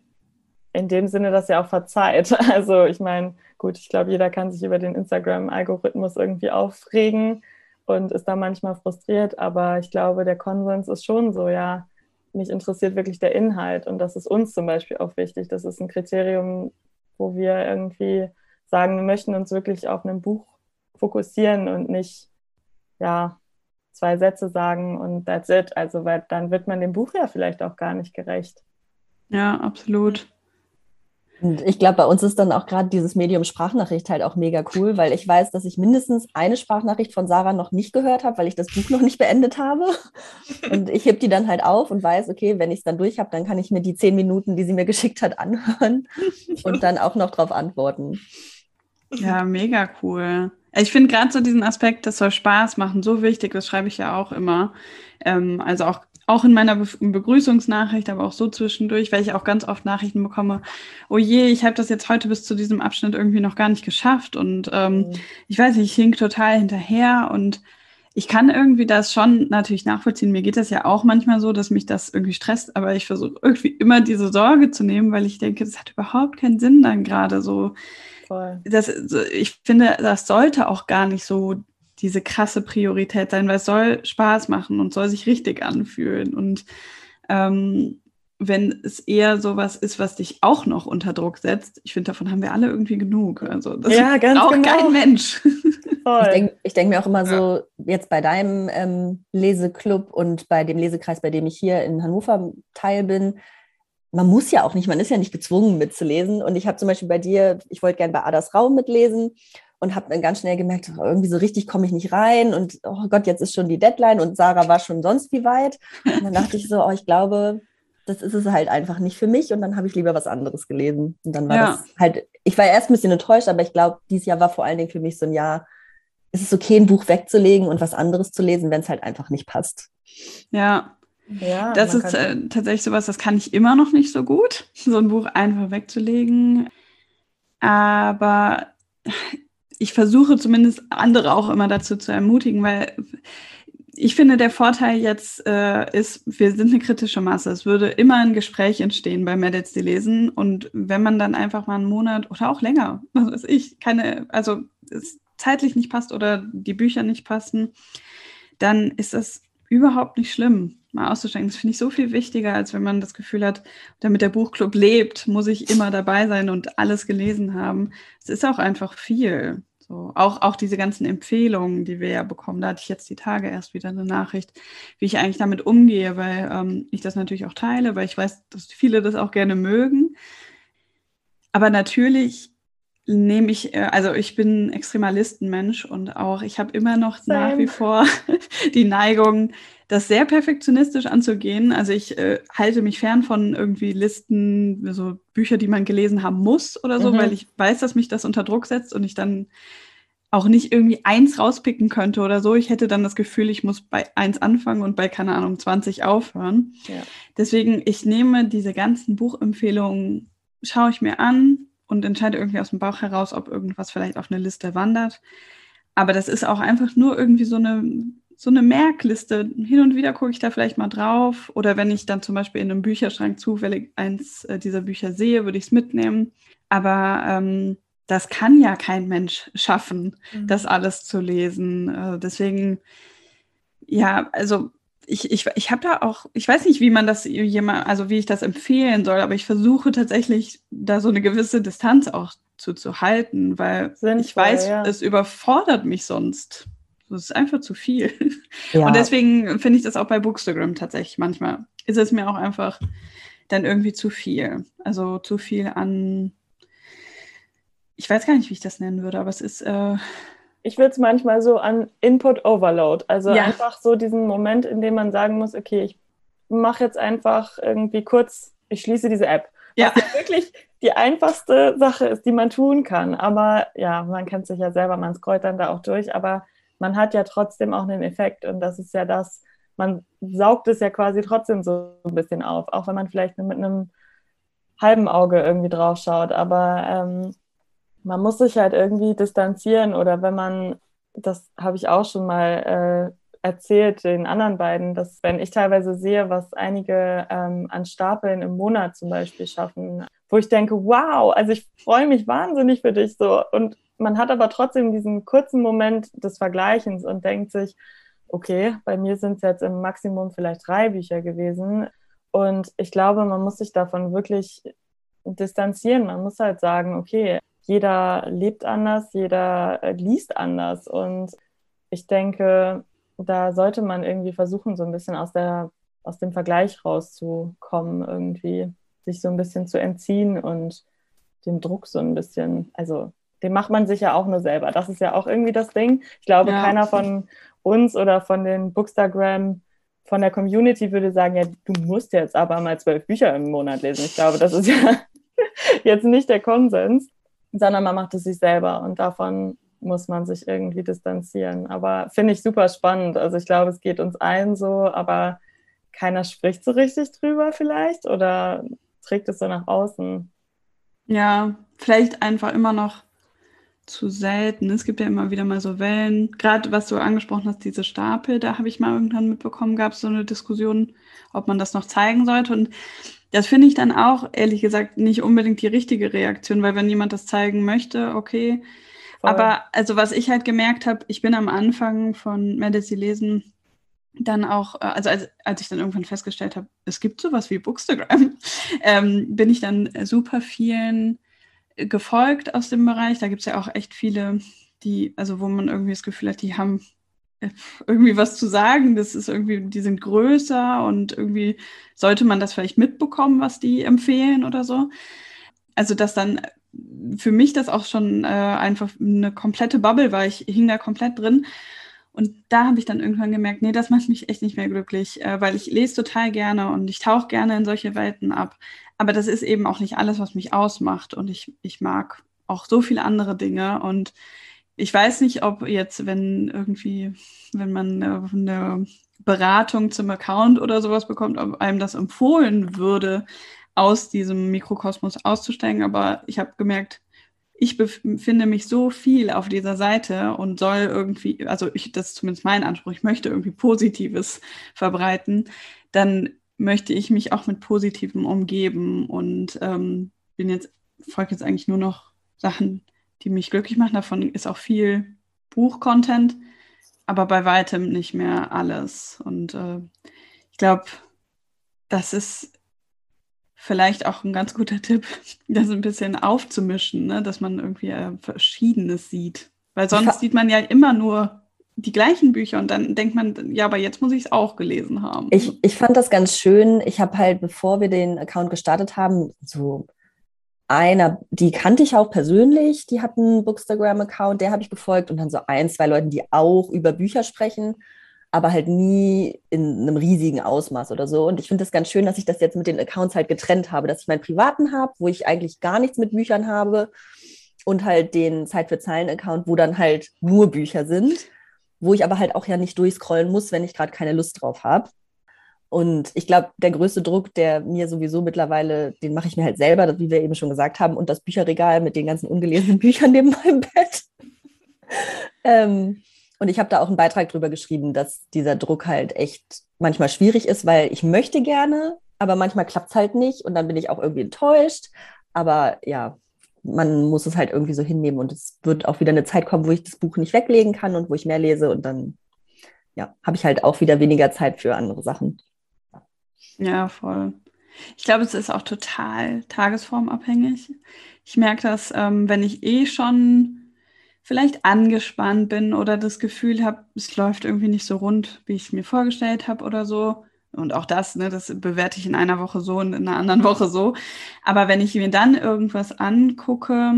in dem Sinne das ja auch verzeiht. [LAUGHS] Also ich meine, gut, ich glaube, jeder kann sich über den Instagram-Algorithmus irgendwie aufregen und ist da manchmal frustriert, aber ich glaube, der Konsens ist schon so, ja, mich interessiert wirklich der Inhalt und das ist uns zum Beispiel auch wichtig. Das ist ein Kriterium, wo wir irgendwie sagen, wir möchten uns wirklich auf ein Buch fokussieren und nicht, ja, zwei Sätze sagen und that's it. Also, weil dann wird man dem Buch ja vielleicht auch gar nicht gerecht. Ja, absolut. Und ich glaube, bei uns ist dann auch gerade dieses Medium Sprachnachricht halt auch mega cool, weil ich weiß, dass ich mindestens eine Sprachnachricht von Sarah noch nicht gehört habe, weil ich das Buch noch nicht beendet habe. [LAUGHS] Und ich heb die dann halt auf und weiß, okay, wenn ich es dann durch habe, dann kann ich mir die zehn Minuten, die sie mir geschickt hat, anhören [LAUGHS] und dann auch noch darauf antworten. Ja, mega cool. Ich finde gerade so diesen Aspekt, das soll Spaß machen, so wichtig, das schreibe ich ja auch immer. Ähm, also auch auch in meiner Be Begrüßungsnachricht, aber auch so zwischendurch, weil ich auch ganz oft Nachrichten bekomme, oh je, ich habe das jetzt heute bis zu diesem Abschnitt irgendwie noch gar nicht geschafft und ähm, mhm. ich weiß nicht, ich hink total hinterher und ich kann irgendwie das schon natürlich nachvollziehen. Mir geht das ja auch manchmal so, dass mich das irgendwie stresst, aber ich versuche irgendwie immer diese Sorge zu nehmen, weil ich denke, das hat überhaupt keinen Sinn dann gerade so. Voll. Das, ich finde, das sollte auch gar nicht so diese krasse Priorität sein, weil es soll Spaß machen und soll sich richtig anfühlen. Und ähm, wenn es eher sowas ist, was dich auch noch unter Druck setzt, ich finde, davon haben wir alle irgendwie genug. Also das ja, ganz auch genau. kein Mensch. Voll. Ich denke denk mir auch immer so, jetzt bei deinem ähm, Leseclub und bei dem Lesekreis, bei dem ich hier in Hannover teil bin, man muss ja auch nicht, man ist ja nicht gezwungen mitzulesen. Und ich habe zum Beispiel bei dir, ich wollte gerne bei Adas Raum mitlesen und habe dann ganz schnell gemerkt, oh, irgendwie so richtig komme ich nicht rein und oh Gott, jetzt ist schon die Deadline und Sarah war schon sonst wie weit. Und dann dachte ich so, oh, ich glaube, das ist es halt einfach nicht für mich und dann habe ich lieber was anderes gelesen. Und dann war ja. das halt, ich war erst ein bisschen enttäuscht, aber ich glaube, dieses Jahr war vor allen Dingen für mich so ein Jahr, es ist okay, ein Buch wegzulegen und was anderes zu lesen, wenn es halt einfach nicht passt. Ja, ja, das ist äh, tatsächlich sowas, das kann ich immer noch nicht so gut, so ein Buch einfach wegzulegen. Aber ich versuche zumindest andere auch immer dazu zu ermutigen, weil ich finde, der Vorteil jetzt äh, ist, wir sind eine kritische Masse. Es würde immer ein Gespräch entstehen bei Medits, die lesen. Und wenn man dann einfach mal einen Monat oder auch länger, was weiß ich, keine, also es zeitlich nicht passt oder die Bücher nicht passen, dann ist das überhaupt nicht schlimm, mal auszusteigen. Das finde ich so viel wichtiger, als wenn man das Gefühl hat, damit der Buchclub lebt, muss ich immer dabei sein und alles gelesen haben. Es ist auch einfach viel. So, auch, auch diese ganzen Empfehlungen, die wir ja bekommen, da hatte ich jetzt die Tage erst wieder eine Nachricht, wie ich eigentlich damit umgehe, weil ähm, ich das natürlich auch teile, weil ich weiß, dass viele das auch gerne mögen. Aber natürlich nehme ich, äh, also ich bin ein Extremalistenmensch und auch ich habe immer noch Same. nach wie vor [LAUGHS] die Neigung, das sehr perfektionistisch anzugehen. Also ich äh, halte mich fern von irgendwie Listen, so Bücher, die man gelesen haben muss oder so, mhm. weil ich weiß, dass mich das unter Druck setzt und ich dann auch nicht irgendwie eins rauspicken könnte oder so. Ich hätte dann das Gefühl, ich muss bei eins anfangen und bei, keine Ahnung, 20 aufhören. Ja. Deswegen, ich nehme diese ganzen Buchempfehlungen, schaue ich mir an und entscheide irgendwie aus dem Bauch heraus, ob irgendwas vielleicht auf eine Liste wandert. Aber das ist auch einfach nur irgendwie so eine so eine Merkliste. Hin und wieder gucke ich da vielleicht mal drauf. Oder wenn ich dann zum Beispiel in einem Bücherschrank zufällig eins äh, dieser Bücher sehe, würde ich es mitnehmen. Aber ähm, das kann ja kein Mensch schaffen, mhm. das alles zu lesen. Äh, deswegen, ja, also ich, ich, ich habe da auch, ich weiß nicht, wie man das jemand, also wie ich das empfehlen soll, aber ich versuche tatsächlich da so eine gewisse Distanz auch zu, zu halten, weil Sinnvoll, ich weiß, ja. es überfordert mich sonst. Das ist einfach zu viel. Ja. Und deswegen finde ich das auch bei Bookstagram tatsächlich manchmal. Ist es mir auch einfach dann irgendwie zu viel. Also zu viel an, ich weiß gar nicht, wie ich das nennen würde, aber es ist. Äh, ich würde es manchmal so an Input Overload. Also ja. einfach so diesen Moment, in dem man sagen muss, okay, ich mache jetzt einfach irgendwie kurz ich schließe diese App. Ja. Was ja wirklich die einfachste Sache ist, die man tun kann. Aber ja, man kennt sich ja selber, man scrollt dann da auch durch, aber man hat ja trotzdem auch einen Effekt und das ist ja das, man saugt es ja quasi trotzdem so ein bisschen auf, auch wenn man vielleicht mit einem halben Auge irgendwie drauf schaut. Aber ähm, man muss sich halt irgendwie distanzieren oder wenn man, das habe ich auch schon mal äh, erzählt den anderen beiden, dass wenn ich teilweise sehe, was einige ähm, an Stapeln im Monat zum Beispiel schaffen, wo ich denke, wow, also ich freue mich wahnsinnig für dich so. Und man hat aber trotzdem diesen kurzen Moment des Vergleichens und denkt sich, okay, bei mir sind es jetzt im Maximum vielleicht drei Bücher gewesen. Und ich glaube, man muss sich davon wirklich distanzieren. Man muss halt sagen, okay, jeder lebt anders, jeder äh, liest anders. Und ich denke, da sollte man irgendwie versuchen, so ein bisschen aus, der, aus dem Vergleich rauszukommen, irgendwie sich so ein bisschen zu entziehen und dem Druck so ein bisschen, also den macht man sich ja auch nur selber. Das ist ja auch irgendwie das Ding. Ich glaube, ja. keiner von uns oder von den Bookstagram, von der Community würde sagen, ja, du musst jetzt aber mal zwölf Bücher im Monat lesen. Ich glaube, das ist ja [LAUGHS] jetzt nicht der Konsens, sondern man macht es sich selber und davon muss man sich irgendwie distanzieren. Aber finde ich super spannend. Also ich glaube, es geht uns allen so, aber keiner spricht so richtig drüber vielleicht oder trägt es so nach außen. Ja, vielleicht einfach immer noch zu selten. Es gibt ja immer wieder mal so Wellen. Gerade was du angesprochen hast, diese Stapel, da habe ich mal irgendwann mitbekommen, gab es so eine Diskussion, ob man das noch zeigen sollte. Und das finde ich dann auch, ehrlich gesagt, nicht unbedingt die richtige Reaktion, weil wenn jemand das zeigen möchte, okay, Voll. Aber also was ich halt gemerkt habe, ich bin am Anfang von Medici lesen dann auch, äh, also als, als ich dann irgendwann festgestellt habe, es gibt sowas wie Bookstagram, [LAUGHS] ähm, bin ich dann super vielen gefolgt aus dem Bereich. Da gibt es ja auch echt viele, die, also wo man irgendwie das Gefühl hat, die haben [LAUGHS] irgendwie was zu sagen. Das ist irgendwie, die sind größer und irgendwie sollte man das vielleicht mitbekommen, was die empfehlen oder so. Also, dass dann für mich das auch schon äh, einfach eine komplette Bubble war. Ich hing da komplett drin. Und da habe ich dann irgendwann gemerkt, nee, das macht mich echt nicht mehr glücklich, äh, weil ich lese total gerne und ich tauche gerne in solche Welten ab. Aber das ist eben auch nicht alles, was mich ausmacht. Und ich, ich mag auch so viele andere Dinge. Und ich weiß nicht, ob jetzt, wenn irgendwie, wenn man eine, eine Beratung zum Account oder sowas bekommt, ob einem das empfohlen würde, aus diesem Mikrokosmos auszusteigen. Aber ich habe gemerkt, ich befinde mich so viel auf dieser Seite und soll irgendwie, also ich, das ist zumindest mein Anspruch, ich möchte irgendwie Positives verbreiten, dann möchte ich mich auch mit Positivem umgeben und ähm, bin jetzt, folge jetzt eigentlich nur noch Sachen, die mich glücklich machen. Davon ist auch viel Buchcontent, aber bei weitem nicht mehr alles. Und äh, ich glaube, das ist vielleicht auch ein ganz guter Tipp, [LAUGHS] das ein bisschen aufzumischen, ne? dass man irgendwie äh, Verschiedenes sieht. Weil sonst sieht man ja immer nur die gleichen Bücher und dann denkt man, ja, aber jetzt muss ich es auch gelesen haben. Ich, ich fand das ganz schön. Ich habe halt, bevor wir den Account gestartet haben, so einer, die kannte ich auch persönlich, die hat einen Bookstagram-Account, der habe ich gefolgt und dann so ein, zwei Leute, die auch über Bücher sprechen aber halt nie in einem riesigen Ausmaß oder so. Und ich finde das ganz schön, dass ich das jetzt mit den Accounts halt getrennt habe, dass ich meinen privaten habe, wo ich eigentlich gar nichts mit Büchern habe und halt den Zeit für Zeilen-Account, wo dann halt nur Bücher sind, wo ich aber halt auch ja nicht durchscrollen muss, wenn ich gerade keine Lust drauf habe. Und ich glaube, der größte Druck, der mir sowieso mittlerweile, den mache ich mir halt selber, wie wir eben schon gesagt haben, und das Bücherregal mit den ganzen ungelesenen [LAUGHS] Büchern neben meinem Bett. ähm, und ich habe da auch einen Beitrag drüber geschrieben, dass dieser Druck halt echt manchmal schwierig ist, weil ich möchte gerne, aber manchmal klappt es halt nicht und dann bin ich auch irgendwie enttäuscht. Aber ja, man muss es halt irgendwie so hinnehmen und es wird auch wieder eine Zeit kommen, wo ich das Buch nicht weglegen kann und wo ich mehr lese und dann ja, habe ich halt auch wieder weniger Zeit für andere Sachen. Ja, voll. Ich glaube, es ist auch total tagesformabhängig. Ich merke das, ähm, wenn ich eh schon vielleicht angespannt bin oder das Gefühl habe, es läuft irgendwie nicht so rund, wie ich es mir vorgestellt habe oder so. Und auch das, ne, das bewerte ich in einer Woche so und in einer anderen [LAUGHS] Woche so. Aber wenn ich mir dann irgendwas angucke,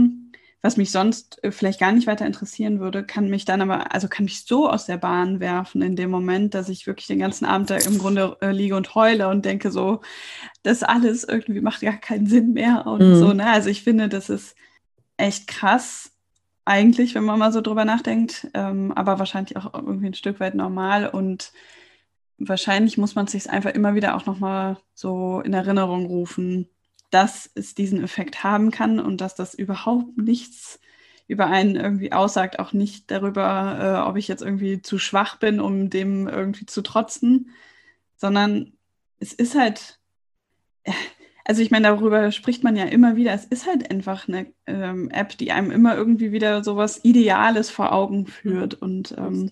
was mich sonst äh, vielleicht gar nicht weiter interessieren würde, kann mich dann aber, also kann mich so aus der Bahn werfen in dem Moment, dass ich wirklich den ganzen Abend da im Grunde äh, liege und heule und denke so, das alles irgendwie macht gar keinen Sinn mehr und mhm. so. Ne? Also ich finde, das ist echt krass, eigentlich, wenn man mal so drüber nachdenkt, ähm, aber wahrscheinlich auch irgendwie ein Stück weit normal und wahrscheinlich muss man sich einfach immer wieder auch nochmal so in Erinnerung rufen, dass es diesen Effekt haben kann und dass das überhaupt nichts über einen irgendwie aussagt, auch nicht darüber, äh, ob ich jetzt irgendwie zu schwach bin, um dem irgendwie zu trotzen, sondern es ist halt, also ich meine, darüber spricht man ja immer wieder, es ist halt einfach eine ähm, App, die einem immer irgendwie wieder sowas Ideales vor Augen führt und ähm,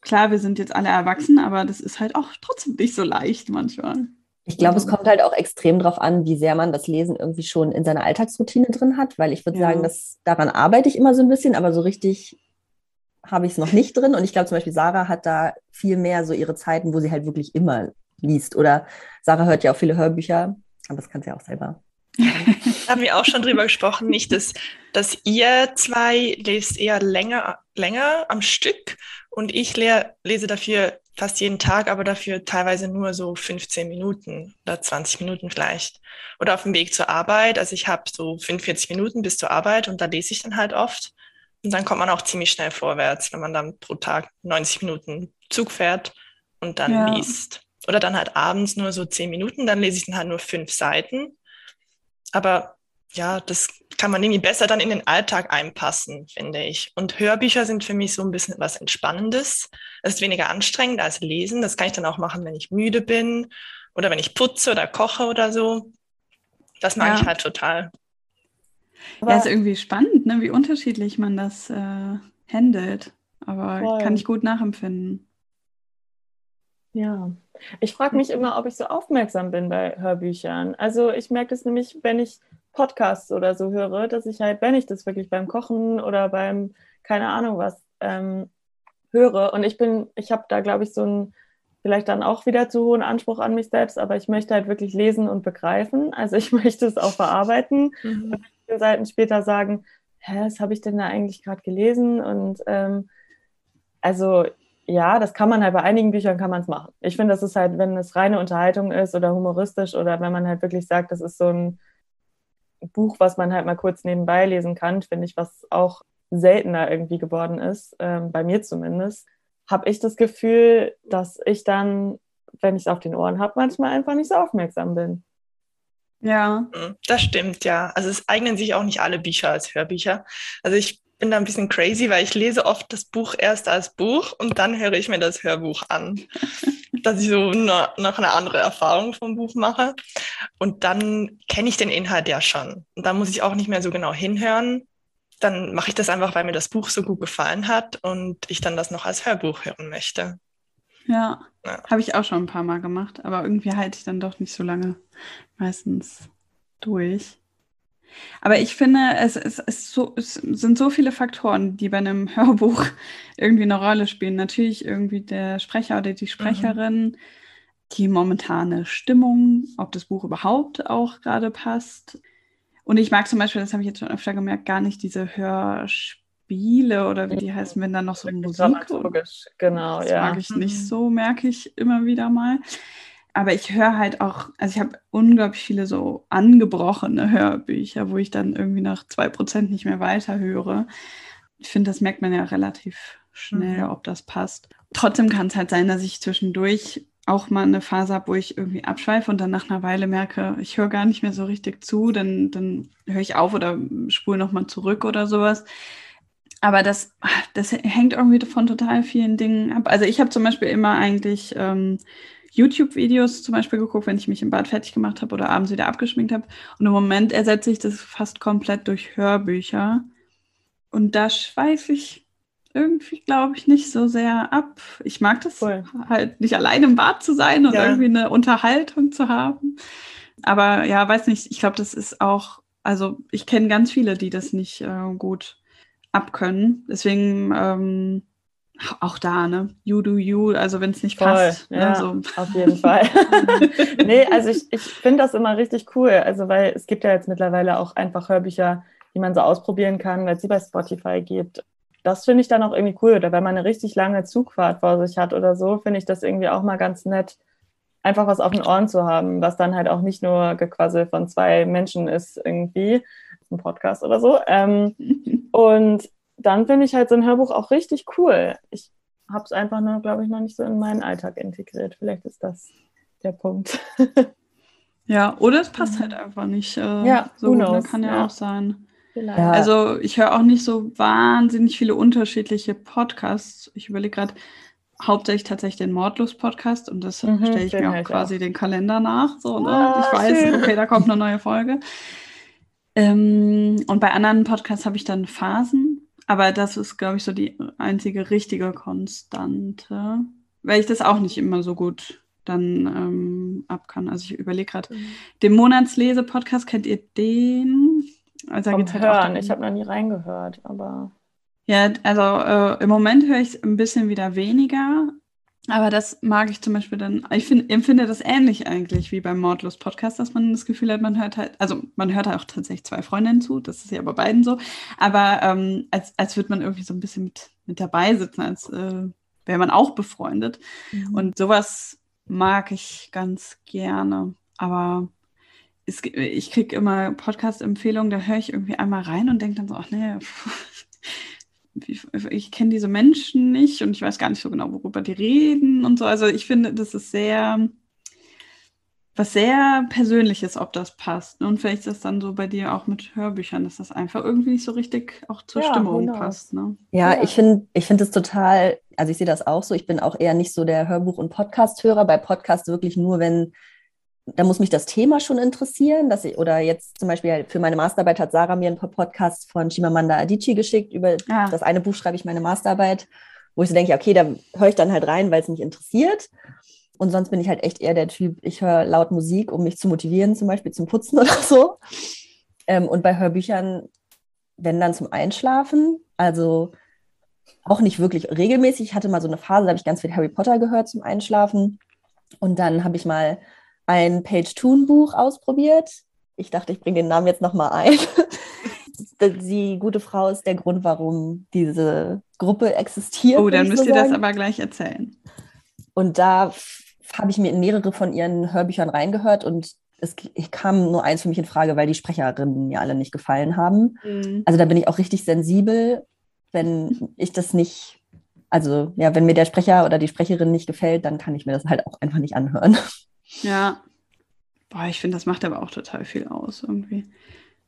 klar, wir sind jetzt alle erwachsen, aber das ist halt auch trotzdem nicht so leicht manchmal. Ich glaube, es kommt halt auch extrem darauf an, wie sehr man das Lesen irgendwie schon in seiner Alltagsroutine drin hat, weil ich würde ja. sagen, dass daran arbeite ich immer so ein bisschen, aber so richtig habe ich es noch nicht drin. Und ich glaube zum Beispiel, Sarah hat da viel mehr so ihre Zeiten, wo sie halt wirklich immer liest. Oder Sarah hört ja auch viele Hörbücher, aber das kann sie auch selber. [LAUGHS] haben wir auch schon drüber gesprochen, nicht, dass, dass ihr zwei lest eher länger, länger am Stück und ich lese dafür fast jeden Tag, aber dafür teilweise nur so 15 Minuten oder 20 Minuten vielleicht. Oder auf dem Weg zur Arbeit. Also ich habe so 45 Minuten bis zur Arbeit und da lese ich dann halt oft. Und dann kommt man auch ziemlich schnell vorwärts, wenn man dann pro Tag 90 Minuten Zug fährt und dann ja. liest. Oder dann halt abends nur so 10 Minuten, dann lese ich dann halt nur fünf Seiten. Aber ja, das kann man irgendwie besser dann in den Alltag einpassen, finde ich. Und Hörbücher sind für mich so ein bisschen was Entspannendes. Es ist weniger anstrengend als Lesen. Das kann ich dann auch machen, wenn ich müde bin oder wenn ich putze oder koche oder so. Das mag ja. ich halt total. ja, ist irgendwie spannend, ne? wie unterschiedlich man das äh, handelt. Aber Voll. kann ich gut nachempfinden. Ja, ich frage mich immer, ob ich so aufmerksam bin bei Hörbüchern. Also ich merke das nämlich, wenn ich Podcasts oder so höre, dass ich halt, wenn ich das wirklich beim Kochen oder beim, keine Ahnung was, ähm, höre. Und ich bin, ich habe da, glaube ich, so ein, vielleicht dann auch wieder zu hohen Anspruch an mich selbst, aber ich möchte halt wirklich lesen und begreifen. Also ich [LAUGHS] möchte es auch verarbeiten mhm. und viele Seiten später sagen, hä, was habe ich denn da eigentlich gerade gelesen? Und ähm, also ja, das kann man halt bei einigen Büchern kann man es machen. Ich finde, das ist halt, wenn es reine Unterhaltung ist oder humoristisch oder wenn man halt wirklich sagt, das ist so ein Buch, was man halt mal kurz nebenbei lesen kann, finde ich, was auch seltener irgendwie geworden ist, ähm, bei mir zumindest, habe ich das Gefühl, dass ich dann, wenn ich es auf den Ohren habe, manchmal einfach nicht so aufmerksam bin. Ja. Mhm, das stimmt, ja. Also es eignen sich auch nicht alle Bücher als Hörbücher. Also ich bin da ein bisschen crazy, weil ich lese oft das Buch erst als Buch und dann höre ich mir das Hörbuch an, [LAUGHS] dass ich so eine, noch eine andere Erfahrung vom Buch mache. Und dann kenne ich den Inhalt ja schon. Und dann muss ich auch nicht mehr so genau hinhören. Dann mache ich das einfach, weil mir das Buch so gut gefallen hat und ich dann das noch als Hörbuch hören möchte. Ja, ja. habe ich auch schon ein paar Mal gemacht, aber irgendwie halte ich dann doch nicht so lange meistens durch. Aber ich finde, es, es, es, so, es, sind so viele Faktoren, die bei einem [LAUGHS] Hörbuch irgendwie eine Rolle spielen. Natürlich irgendwie der Sprecher oder die mhm. Sprecherin, mhm. die momentane Stimmung, ob das Buch überhaupt auch gerade passt. Und ich mag zum Beispiel, das habe ich jetzt schon öfter gemerkt, gar nicht diese Hörspiele oder wie die heißen, wenn dann noch so Musik. Genau, das ja. mag ich nicht mhm. so, merke ich immer wieder mal aber ich höre halt auch, also ich habe unglaublich viele so angebrochene Hörbücher, wo ich dann irgendwie nach zwei Prozent nicht mehr weiterhöre. Ich finde, das merkt man ja relativ schnell, mhm. ob das passt. Trotzdem kann es halt sein, dass ich zwischendurch auch mal eine Phase habe, wo ich irgendwie abschweife und dann nach einer Weile merke, ich höre gar nicht mehr so richtig zu, dann, dann höre ich auf oder spule nochmal zurück oder sowas. Aber das, das hängt irgendwie von total vielen Dingen ab. Also ich habe zum Beispiel immer eigentlich ähm, YouTube-Videos zum Beispiel geguckt, wenn ich mich im Bad fertig gemacht habe oder abends wieder abgeschminkt habe. Und im Moment ersetze ich das fast komplett durch Hörbücher. Und da schweife ich irgendwie, glaube ich, nicht so sehr ab. Ich mag das Voll. halt nicht allein im Bad zu sein und ja. irgendwie eine Unterhaltung zu haben. Aber ja, weiß nicht, ich glaube, das ist auch, also ich kenne ganz viele, die das nicht äh, gut abkönnen. Deswegen ähm, auch da, ne? You do you, also wenn es nicht Voll, passt. Ne, ja, so. Auf jeden Fall. [LAUGHS] nee, also ich, ich finde das immer richtig cool. Also, weil es gibt ja jetzt mittlerweile auch einfach Hörbücher, die man so ausprobieren kann, weil es sie bei Spotify gibt. Das finde ich dann auch irgendwie cool. Oder wenn man eine richtig lange Zugfahrt vor sich hat oder so, finde ich das irgendwie auch mal ganz nett, einfach was auf den Ohren zu haben, was dann halt auch nicht nur Gequassel von zwei Menschen ist irgendwie, ein Podcast oder so. Ähm, [LAUGHS] und dann finde ich halt so ein Hörbuch auch richtig cool. Ich habe es einfach nur, glaube ich, noch nicht so in meinen Alltag integriert. Vielleicht ist das der Punkt. [LAUGHS] ja, oder es passt halt einfach nicht. Äh, ja, so gut, das kann ja, ja, auch sein. Ja. Also ich höre auch nicht so wahnsinnig viele unterschiedliche Podcasts. Ich überlege gerade hauptsächlich tatsächlich den Mordlos-Podcast und das mhm, stelle ich mir auch halt quasi auch. den Kalender nach. So, ne? Ah, ich weiß, schön. okay, da kommt eine neue Folge. Ähm, und bei anderen Podcasts habe ich dann Phasen, aber das ist, glaube ich, so die einzige richtige Konstante, weil ich das auch nicht immer so gut dann ähm, ab kann. Also ich überlege gerade, mhm. den Monatslese-Podcast, kennt ihr den? Also Vom halt Hören, ich habe noch nie reingehört, aber... Ja, also äh, im Moment höre ich es ein bisschen wieder weniger, aber das mag ich zum Beispiel dann, ich find, empfinde das ähnlich eigentlich wie beim Mordlos Podcast, dass man das Gefühl hat, man hört halt, also man hört auch tatsächlich zwei Freundinnen zu, das ist ja bei beiden so, aber ähm, als, als würde man irgendwie so ein bisschen mit, mit dabei sitzen, als äh, wäre man auch befreundet. Mhm. Und sowas mag ich ganz gerne, aber es, ich kriege immer Podcast-Empfehlungen, da höre ich irgendwie einmal rein und denke dann so, ach nee, [LAUGHS] ich kenne diese Menschen nicht und ich weiß gar nicht so genau, worüber die reden und so. Also ich finde, das ist sehr, was sehr Persönliches, ob das passt. Und vielleicht ist das dann so bei dir auch mit Hörbüchern, dass das einfach irgendwie nicht so richtig auch zur ja, Stimmung passt. Ne? Ja, ja, ich finde ich finde es total, also ich sehe das auch so. Ich bin auch eher nicht so der Hörbuch- und Podcast-Hörer. Bei Podcast wirklich nur, wenn da muss mich das Thema schon interessieren, dass ich, oder jetzt zum Beispiel für meine Masterarbeit hat Sarah mir ein paar Podcasts von Chimamanda Adichie geschickt. Über ah. das eine Buch schreibe ich meine Masterarbeit, wo ich so denke, okay, da höre ich dann halt rein, weil es mich interessiert. Und sonst bin ich halt echt eher der Typ, ich höre laut Musik, um mich zu motivieren, zum Beispiel zum Putzen [LAUGHS] oder so. Ähm, und bei Hörbüchern, wenn dann zum Einschlafen, also auch nicht wirklich regelmäßig. Ich hatte mal so eine Phase, da habe ich ganz viel Harry Potter gehört zum Einschlafen. Und dann habe ich mal ein Page-Toon-Buch ausprobiert. Ich dachte, ich bringe den Namen jetzt nochmal ein. [LAUGHS] Die gute Frau ist der Grund, warum diese Gruppe existiert. Oh, dann müsst so ihr das aber gleich erzählen. Und da habe ich mir in mehrere von ihren Hörbüchern reingehört und es kam nur eins für mich in Frage, weil die Sprecherinnen mir alle nicht gefallen haben. Mhm. Also da bin ich auch richtig sensibel, wenn ich das nicht, also ja, wenn mir der Sprecher oder die Sprecherin nicht gefällt, dann kann ich mir das halt auch einfach nicht anhören. Ja. Boah, ich finde, das macht aber auch total viel aus irgendwie.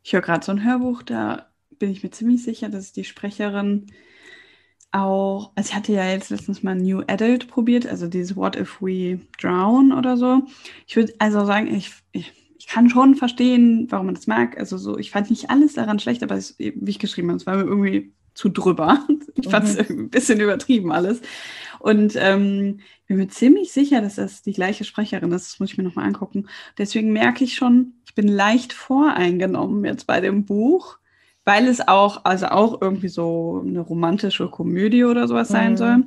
Ich höre gerade so ein Hörbuch, da bin ich mir ziemlich sicher, dass die Sprecherin auch, also ich hatte ja jetzt letztens mal New Adult probiert, also dieses What if we drown oder so. Ich würde also sagen, ich, ich, ich, kann schon verstehen, warum man das mag. Also so, ich fand nicht alles daran schlecht, aber es, wie ich geschrieben habe, es war mir irgendwie zu drüber. [LAUGHS] Ich fand es mhm. ein bisschen übertrieben alles. Und ähm, bin mir ziemlich sicher, dass das die gleiche Sprecherin ist. Das muss ich mir nochmal angucken. Deswegen merke ich schon, ich bin leicht voreingenommen jetzt bei dem Buch, weil es auch, also auch irgendwie so eine romantische Komödie oder sowas sein mhm. soll.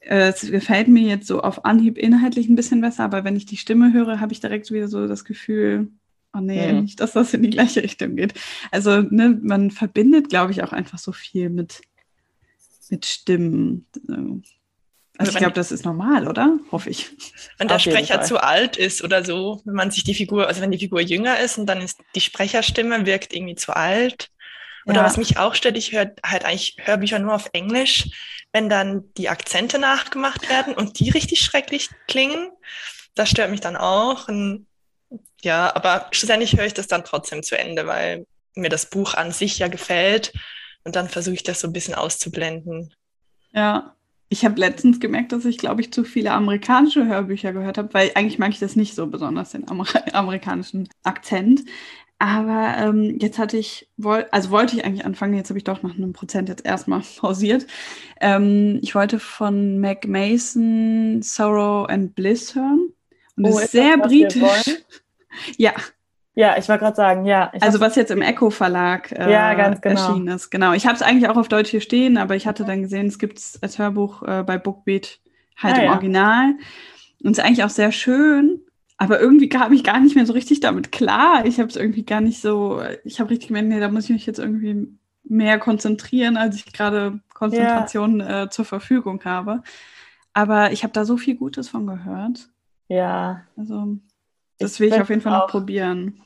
Äh, es gefällt mir jetzt so auf Anhieb inhaltlich ein bisschen besser, aber wenn ich die Stimme höre, habe ich direkt wieder so das Gefühl, oh nee, mhm. nicht, dass das in die gleiche Richtung geht. Also ne, man verbindet, glaube ich, auch einfach so viel mit, mit Stimmen. Also ich glaube, das ist normal, oder? Hoffe ich. Wenn der Sprecher zu alt ist oder so, wenn man sich die Figur, also wenn die Figur jünger ist und dann ist die Sprecherstimme wirkt irgendwie zu alt. Oder ja. was mich auch stört, ich höre halt eigentlich Hörbücher nur auf Englisch, wenn dann die Akzente nachgemacht werden und die richtig schrecklich klingen. Das stört mich dann auch. Und ja, aber schlussendlich höre ich das dann trotzdem zu Ende, weil mir das Buch an sich ja gefällt. Und dann versuche ich das so ein bisschen auszublenden. Ja, ich habe letztens gemerkt, dass ich, glaube ich, zu viele amerikanische Hörbücher gehört habe, weil eigentlich mag ich das nicht so besonders, den Amer [LAUGHS] amerikanischen Akzent. Aber ähm, jetzt hatte ich, also wollte ich eigentlich anfangen, jetzt habe ich doch nach einem Prozent jetzt erstmal [LAUGHS] pausiert. Ähm, ich wollte von Mac Mason Sorrow and Bliss hören. Und oh, ist, ist sehr britisch. [LAUGHS] ja, ja, ich wollte gerade sagen, ja. Also was jetzt im Echo Verlag äh, ja, ganz genau. erschienen ist. Genau. Ich habe es eigentlich auch auf Deutsch hier stehen, aber ich hatte dann gesehen, es gibt es als Hörbuch äh, bei Bookbeat halt ah, im ja. Original. Und es ist eigentlich auch sehr schön, aber irgendwie kam ich gar nicht mehr so richtig damit klar. Ich habe es irgendwie gar nicht so, ich habe richtig gemerkt, nee, da muss ich mich jetzt irgendwie mehr konzentrieren, als ich gerade Konzentration ja. äh, zur Verfügung habe. Aber ich habe da so viel Gutes von gehört. Ja. Also das ich will ich auf jeden Fall noch probieren.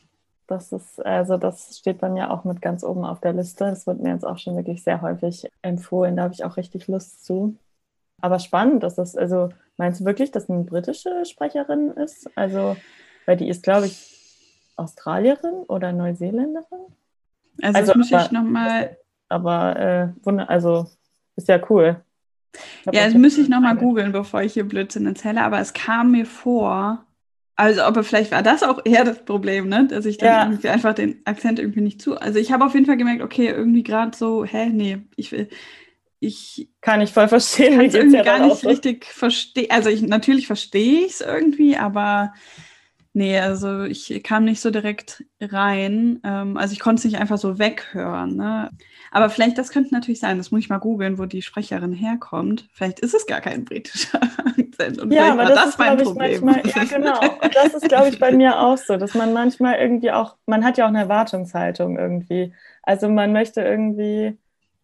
Das ist, also das steht bei mir auch mit ganz oben auf der Liste. Das wird mir jetzt auch schon wirklich sehr häufig empfohlen. Da habe ich auch richtig Lust zu. Aber spannend, dass das, also meinst du wirklich, dass eine britische Sprecherin ist? Also, weil die ist, glaube ich, Australierin oder Neuseeländerin? Also, also das muss aber, ich nochmal. Aber äh, wunder, also ist ja cool. Ja, das müsste ich nochmal googeln, bevor ich hier Blödsinn erzähle, aber es kam mir vor, also aber vielleicht war das auch eher das Problem, ne? Dass ich dann ja. irgendwie einfach den Akzent irgendwie nicht zu. Also ich habe auf jeden Fall gemerkt, okay, irgendwie gerade so, hä, nee, ich will. Ich kann ich voll verstehen. Kann es irgendwie ja gar nicht richtig verstehen. Also ich natürlich verstehe ich es irgendwie, aber Nee, also ich kam nicht so direkt rein. Ähm, also ich konnte es nicht einfach so weghören. Ne? Aber vielleicht, das könnte natürlich sein, das muss ich mal googeln, wo die Sprecherin herkommt. Vielleicht ist es gar kein britischer [LAUGHS] Akzent. Und ja, aber das, das ist, mein Problem. Manchmal, ja, genau. Und das ist, glaube ich, bei mir auch so, dass man manchmal irgendwie auch, man hat ja auch eine Erwartungshaltung irgendwie. Also man möchte irgendwie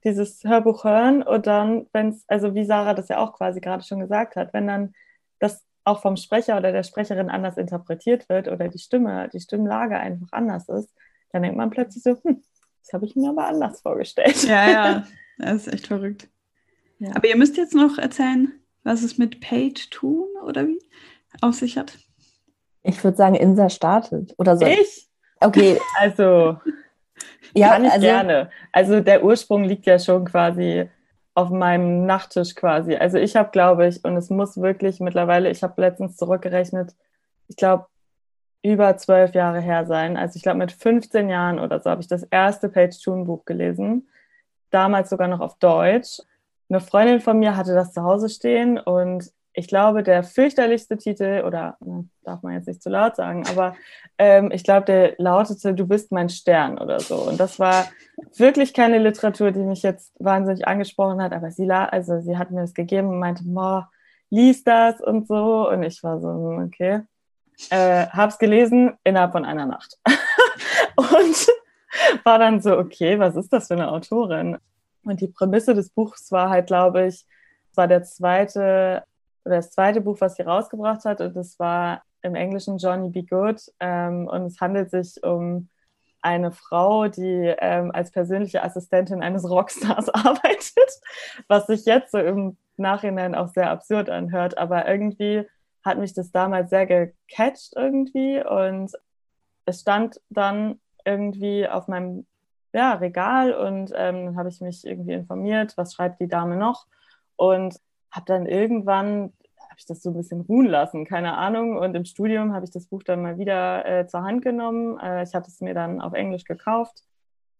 dieses Hörbuch hören und dann, wenn es, also wie Sarah das ja auch quasi gerade schon gesagt hat, wenn dann das auch vom Sprecher oder der Sprecherin anders interpretiert wird oder die Stimme, die Stimmlage einfach anders ist, dann denkt man plötzlich so, hm, das habe ich mir aber anders vorgestellt. Ja, ja, das ist echt verrückt. Ja. Aber ihr müsst jetzt noch erzählen, was es mit Page tun oder wie auf sich hat. Ich würde sagen, Insa startet. Oder so. Ich? Okay. [LAUGHS] Also, ja, kann ich also, gerne. Also der Ursprung liegt ja schon quasi auf meinem Nachttisch quasi. Also ich habe, glaube ich, und es muss wirklich mittlerweile, ich habe letztens zurückgerechnet, ich glaube, über zwölf Jahre her sein. Also ich glaube, mit 15 Jahren oder so habe ich das erste Page-Tune-Buch gelesen. Damals sogar noch auf Deutsch. Eine Freundin von mir hatte das zu Hause stehen und ich glaube, der fürchterlichste Titel, oder na, darf man jetzt nicht zu laut sagen, aber ähm, ich glaube, der lautete Du bist mein Stern oder so. Und das war wirklich keine Literatur, die mich jetzt wahnsinnig angesprochen hat, aber sie, also sie hat mir das gegeben und meinte, lies das und so. Und ich war so, okay. Äh, hab's gelesen innerhalb von einer Nacht. [LAUGHS] und war dann so, okay, was ist das für eine Autorin? Und die Prämisse des Buchs war halt, glaube ich, war der zweite oder das zweite Buch, was sie rausgebracht hat. Und das war im Englischen Johnny Be Good. Ähm, und es handelt sich um eine Frau, die ähm, als persönliche Assistentin eines Rockstars [LAUGHS] arbeitet, was sich jetzt so im Nachhinein auch sehr absurd anhört. Aber irgendwie hat mich das damals sehr gecatcht irgendwie. Und es stand dann irgendwie auf meinem ja, Regal und ähm, dann habe ich mich irgendwie informiert, was schreibt die Dame noch. Und habe dann irgendwann habe ich das so ein bisschen ruhen lassen, keine Ahnung. Und im Studium habe ich das Buch dann mal wieder äh, zur Hand genommen. Äh, ich hatte es mir dann auf Englisch gekauft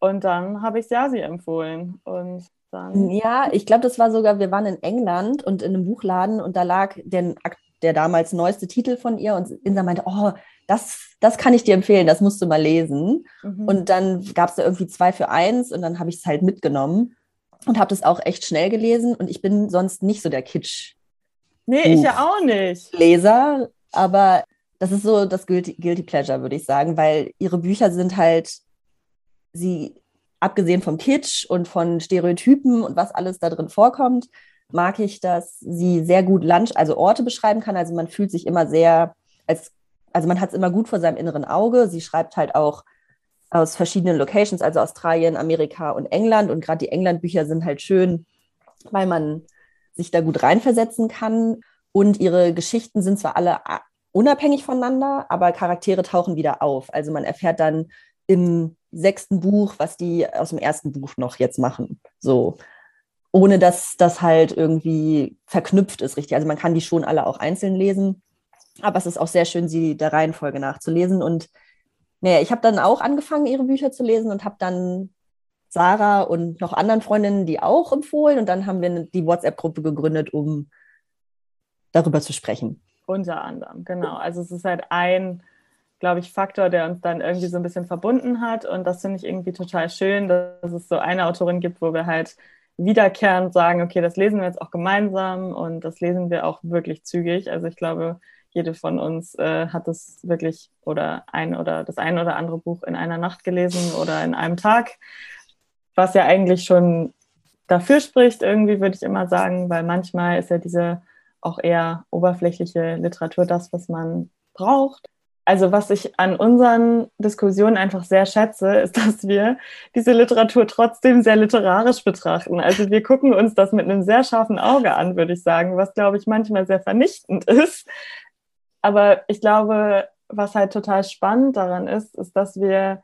und dann habe ich Yasi empfohlen. Und dann. Ja, ich glaube, das war sogar, wir waren in England und in einem Buchladen und da lag der, der damals neueste Titel von ihr und Insa meinte, oh, das, das kann ich dir empfehlen, das musst du mal lesen. Mhm. Und dann gab es da irgendwie zwei für eins und dann habe ich es halt mitgenommen und habe das auch echt schnell gelesen. Und ich bin sonst nicht so der Kitsch. Nee, ich ja auch nicht. Leser, aber das ist so das Guilty, Guilty Pleasure, würde ich sagen, weil ihre Bücher sind halt, sie, abgesehen vom Kitsch und von Stereotypen und was alles da drin vorkommt, mag ich, dass sie sehr gut Land, also Orte beschreiben kann. Also man fühlt sich immer sehr, als, also man hat es immer gut vor seinem inneren Auge. Sie schreibt halt auch aus verschiedenen Locations, also Australien, Amerika und England. Und gerade die England-Bücher sind halt schön, weil man sich da gut reinversetzen kann. Und ihre Geschichten sind zwar alle unabhängig voneinander, aber Charaktere tauchen wieder auf. Also man erfährt dann im sechsten Buch, was die aus dem ersten Buch noch jetzt machen. So. Ohne dass das halt irgendwie verknüpft ist, richtig. Also man kann die schon alle auch einzeln lesen. Aber es ist auch sehr schön, sie der Reihenfolge nachzulesen. Und naja, ich habe dann auch angefangen, ihre Bücher zu lesen und habe dann Sarah und noch anderen Freundinnen die auch empfohlen. Und dann haben wir die WhatsApp-Gruppe gegründet, um darüber zu sprechen. Unter anderem, genau. Also es ist halt ein, glaube ich, Faktor, der uns dann irgendwie so ein bisschen verbunden hat. Und das finde ich irgendwie total schön, dass es so eine Autorin gibt, wo wir halt wiederkehrend sagen, okay, das lesen wir jetzt auch gemeinsam und das lesen wir auch wirklich zügig. Also ich glaube, jede von uns äh, hat es wirklich oder ein oder das ein oder andere Buch in einer Nacht gelesen oder in einem Tag, was ja eigentlich schon dafür spricht, irgendwie würde ich immer sagen, weil manchmal ist ja diese auch eher oberflächliche Literatur das, was man braucht. Also was ich an unseren Diskussionen einfach sehr schätze, [LAUGHS] ist, dass wir diese Literatur trotzdem sehr literarisch betrachten. Also wir gucken uns das mit einem sehr scharfen Auge an, würde ich sagen, was, glaube ich, manchmal sehr vernichtend [LAUGHS] ist. Aber ich glaube, was halt total spannend daran ist, ist, dass wir,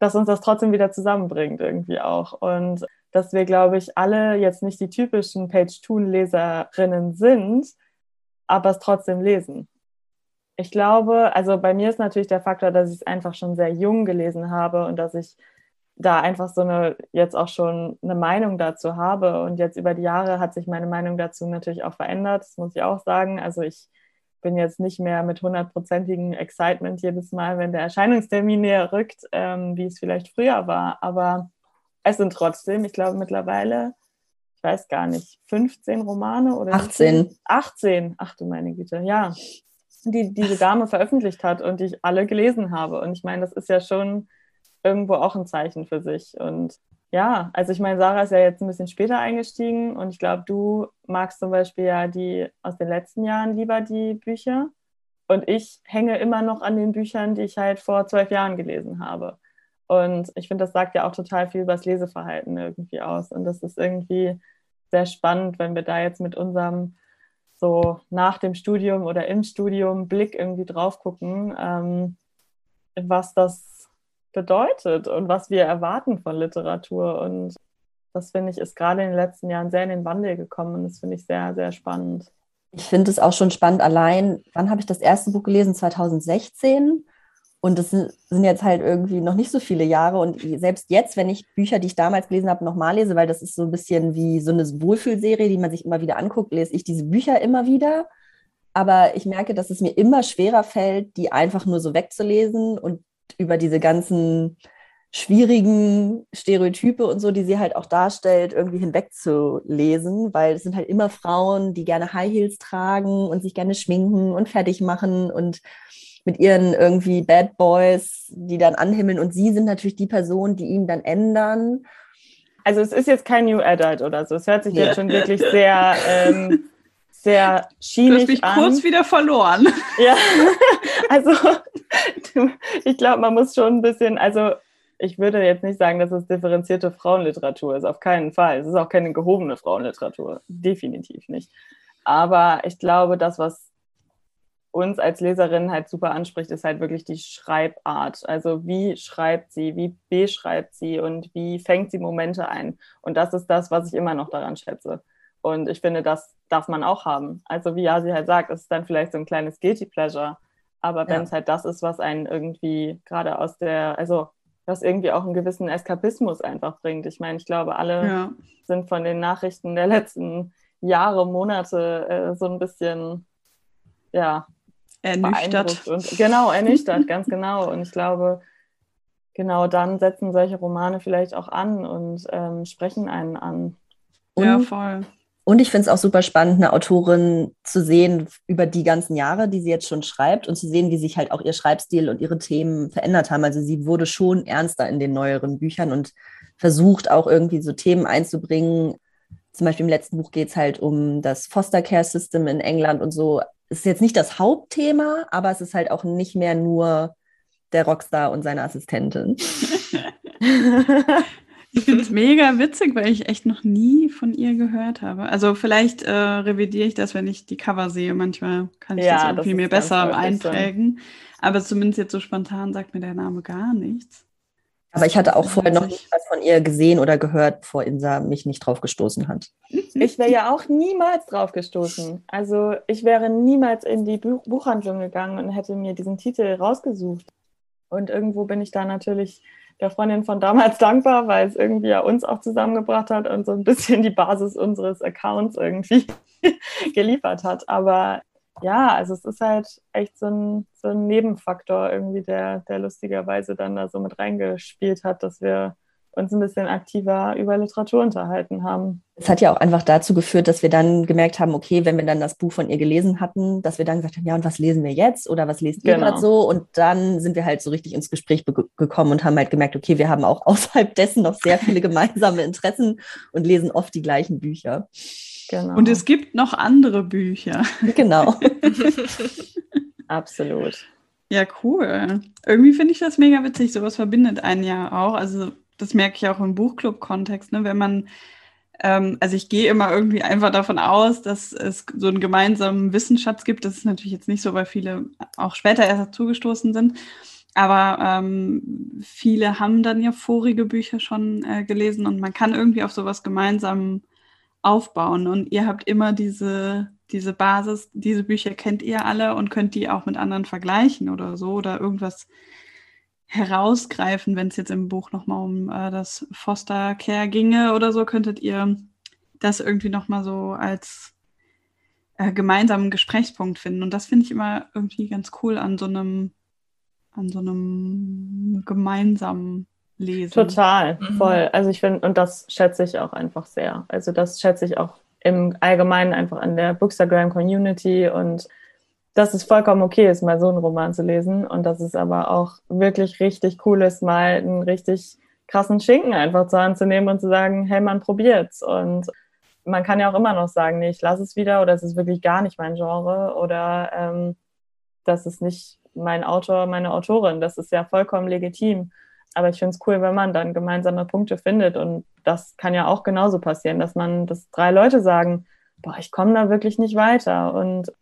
dass uns das trotzdem wieder zusammenbringt irgendwie auch. Und dass wir, glaube ich, alle jetzt nicht die typischen Page-Toon-Leserinnen sind, aber es trotzdem lesen. Ich glaube, also bei mir ist natürlich der Faktor, dass ich es einfach schon sehr jung gelesen habe und dass ich da einfach so eine, jetzt auch schon eine Meinung dazu habe. Und jetzt über die Jahre hat sich meine Meinung dazu natürlich auch verändert, das muss ich auch sagen. Also ich bin jetzt nicht mehr mit hundertprozentigem Excitement jedes Mal, wenn der Erscheinungstermin näher rückt, ähm, wie es vielleicht früher war. Aber es sind trotzdem, ich glaube mittlerweile, ich weiß gar nicht, 15 Romane oder 18. 18, ach du meine Güte, ja, die diese [LAUGHS] Dame veröffentlicht hat und die ich alle gelesen habe. Und ich meine, das ist ja schon irgendwo auch ein Zeichen für sich. Und ja, also ich meine, Sarah ist ja jetzt ein bisschen später eingestiegen und ich glaube, du magst zum Beispiel ja die aus den letzten Jahren lieber die Bücher. Und ich hänge immer noch an den Büchern, die ich halt vor zwölf Jahren gelesen habe. Und ich finde, das sagt ja auch total viel über das Leseverhalten irgendwie aus. Und das ist irgendwie sehr spannend, wenn wir da jetzt mit unserem so nach dem Studium oder im Studium Blick irgendwie drauf gucken, ähm, was das bedeutet und was wir erwarten von Literatur. Und das finde ich ist gerade in den letzten Jahren sehr in den Wandel gekommen und das finde ich sehr, sehr spannend. Ich finde es auch schon spannend allein. Wann habe ich das erste Buch gelesen? 2016. Und das sind, jetzt halt irgendwie noch nicht so viele Jahre. Und selbst jetzt, wenn ich Bücher, die ich damals gelesen habe, nochmal lese, weil das ist so ein bisschen wie so eine Wohlfühlserie, die man sich immer wieder anguckt, lese ich diese Bücher immer wieder. Aber ich merke, dass es mir immer schwerer fällt, die einfach nur so wegzulesen und über diese ganzen schwierigen Stereotype und so, die sie halt auch darstellt, irgendwie hinwegzulesen, weil es sind halt immer Frauen, die gerne High Heels tragen und sich gerne schminken und fertig machen und mit ihren irgendwie Bad Boys, die dann anhimmeln und sie sind natürlich die Personen, die ihn dann ändern. Also es ist jetzt kein New Adult oder so. Es hört sich ja. jetzt schon wirklich sehr, ähm, sehr schienig an. Du hast mich an. kurz wieder verloren. Ja, [LAUGHS] also ich glaube, man muss schon ein bisschen, also ich würde jetzt nicht sagen, dass es differenzierte Frauenliteratur ist, auf keinen Fall. Es ist auch keine gehobene Frauenliteratur, definitiv nicht. Aber ich glaube, das, was uns als Leserin halt super anspricht, ist halt wirklich die Schreibart. Also wie schreibt sie, wie beschreibt sie und wie fängt sie Momente ein. Und das ist das, was ich immer noch daran schätze. Und ich finde, das darf man auch haben. Also wie Yasi halt sagt, es ist dann vielleicht so ein kleines Guilty Pleasure. Aber wenn es halt das ist, was einen irgendwie gerade aus der, also was irgendwie auch einen gewissen Eskapismus einfach bringt. Ich meine, ich glaube, alle ja. sind von den Nachrichten der letzten Jahre, Monate äh, so ein bisschen, ja, ernüchtert. Und, genau, ernüchtert, [LAUGHS] ganz genau. Und ich glaube, genau dann setzen solche Romane vielleicht auch an und ähm, sprechen einen an. Und, ja, voll. Und ich finde es auch super spannend, eine Autorin zu sehen über die ganzen Jahre, die sie jetzt schon schreibt und zu sehen, wie sich halt auch ihr Schreibstil und ihre Themen verändert haben. Also sie wurde schon ernster in den neueren Büchern und versucht auch irgendwie so Themen einzubringen. Zum Beispiel im letzten Buch geht es halt um das Foster Care System in England und so es ist jetzt nicht das Hauptthema, aber es ist halt auch nicht mehr nur der Rockstar und seine Assistentin. ich finde es mega witzig, weil ich echt noch nie von ihr gehört habe. Also vielleicht äh, revidiere ich das, wenn ich die Cover sehe. Manchmal kann ich ja, das irgendwie das mir besser einprägen. Aber zumindest jetzt so spontan sagt mir der Name gar nichts. Aber ich hatte auch vorher noch nicht was von ihr gesehen oder gehört, bevor Insa mich nicht drauf gestoßen hat. Ich wäre ja auch niemals drauf gestoßen. Also ich wäre niemals in die Buch Buchhandlung gegangen und hätte mir diesen Titel rausgesucht. Und irgendwo bin ich da natürlich der Freundin von damals [LAUGHS] dankbar, weil es irgendwie ja uns auch zusammengebracht hat und so ein bisschen die Basis unseres Accounts irgendwie [LAUGHS] geliefert hat. Aber ja, also es ist halt echt so ein, so ein Nebenfaktor irgendwie, der, der lustigerweise dann da so mit reingespielt hat, dass wir uns ein bisschen aktiver über Literatur unterhalten haben. Es hat ja auch einfach dazu geführt, dass wir dann gemerkt haben, okay, wenn wir dann das Buch von ihr gelesen hatten, dass wir dann gesagt haben, ja, und was lesen wir jetzt oder was lesen ihr genau. gerade so? Und dann sind wir halt so richtig ins Gespräch gekommen und haben halt gemerkt, okay, wir haben auch [LAUGHS] außerhalb dessen noch sehr viele gemeinsame Interessen und lesen oft die gleichen Bücher. Genau. Und es gibt noch andere Bücher. Genau. [LAUGHS] Absolut. Ja, cool. Irgendwie finde ich das mega witzig. Sowas verbindet einen ja auch. Also, das merke ich auch im Buchclub-Kontext, ne? wenn man ähm, also ich gehe immer irgendwie einfach davon aus, dass es so einen gemeinsamen Wissensschatz gibt. Das ist natürlich jetzt nicht so, weil viele auch später erst dazugestoßen sind. Aber ähm, viele haben dann ja vorige Bücher schon äh, gelesen und man kann irgendwie auf sowas gemeinsam aufbauen. Und ihr habt immer diese, diese Basis, diese Bücher kennt ihr alle und könnt die auch mit anderen vergleichen oder so oder irgendwas herausgreifen, wenn es jetzt im Buch nochmal um äh, das Foster Care ginge oder so, könntet ihr das irgendwie nochmal so als äh, gemeinsamen Gesprächspunkt finden. Und das finde ich immer irgendwie ganz cool an so einem, an so einem gemeinsamen Lesen. Total, mhm. voll. Also ich finde, und das schätze ich auch einfach sehr. Also das schätze ich auch im Allgemeinen einfach an der Bookstagram Community und dass es vollkommen okay ist, mal so einen Roman zu lesen und dass es aber auch wirklich richtig cool ist, mal einen richtig krassen Schinken einfach zur Hand zu nehmen und zu sagen, hey, man probiert's. Und man kann ja auch immer noch sagen, nee, ich lasse es wieder oder es ist wirklich gar nicht mein Genre oder ähm, das ist nicht mein Autor, meine Autorin. Das ist ja vollkommen legitim. Aber ich finde es cool, wenn man dann gemeinsame Punkte findet. Und das kann ja auch genauso passieren, dass man, dass drei Leute sagen, boah, ich komme da wirklich nicht weiter. Und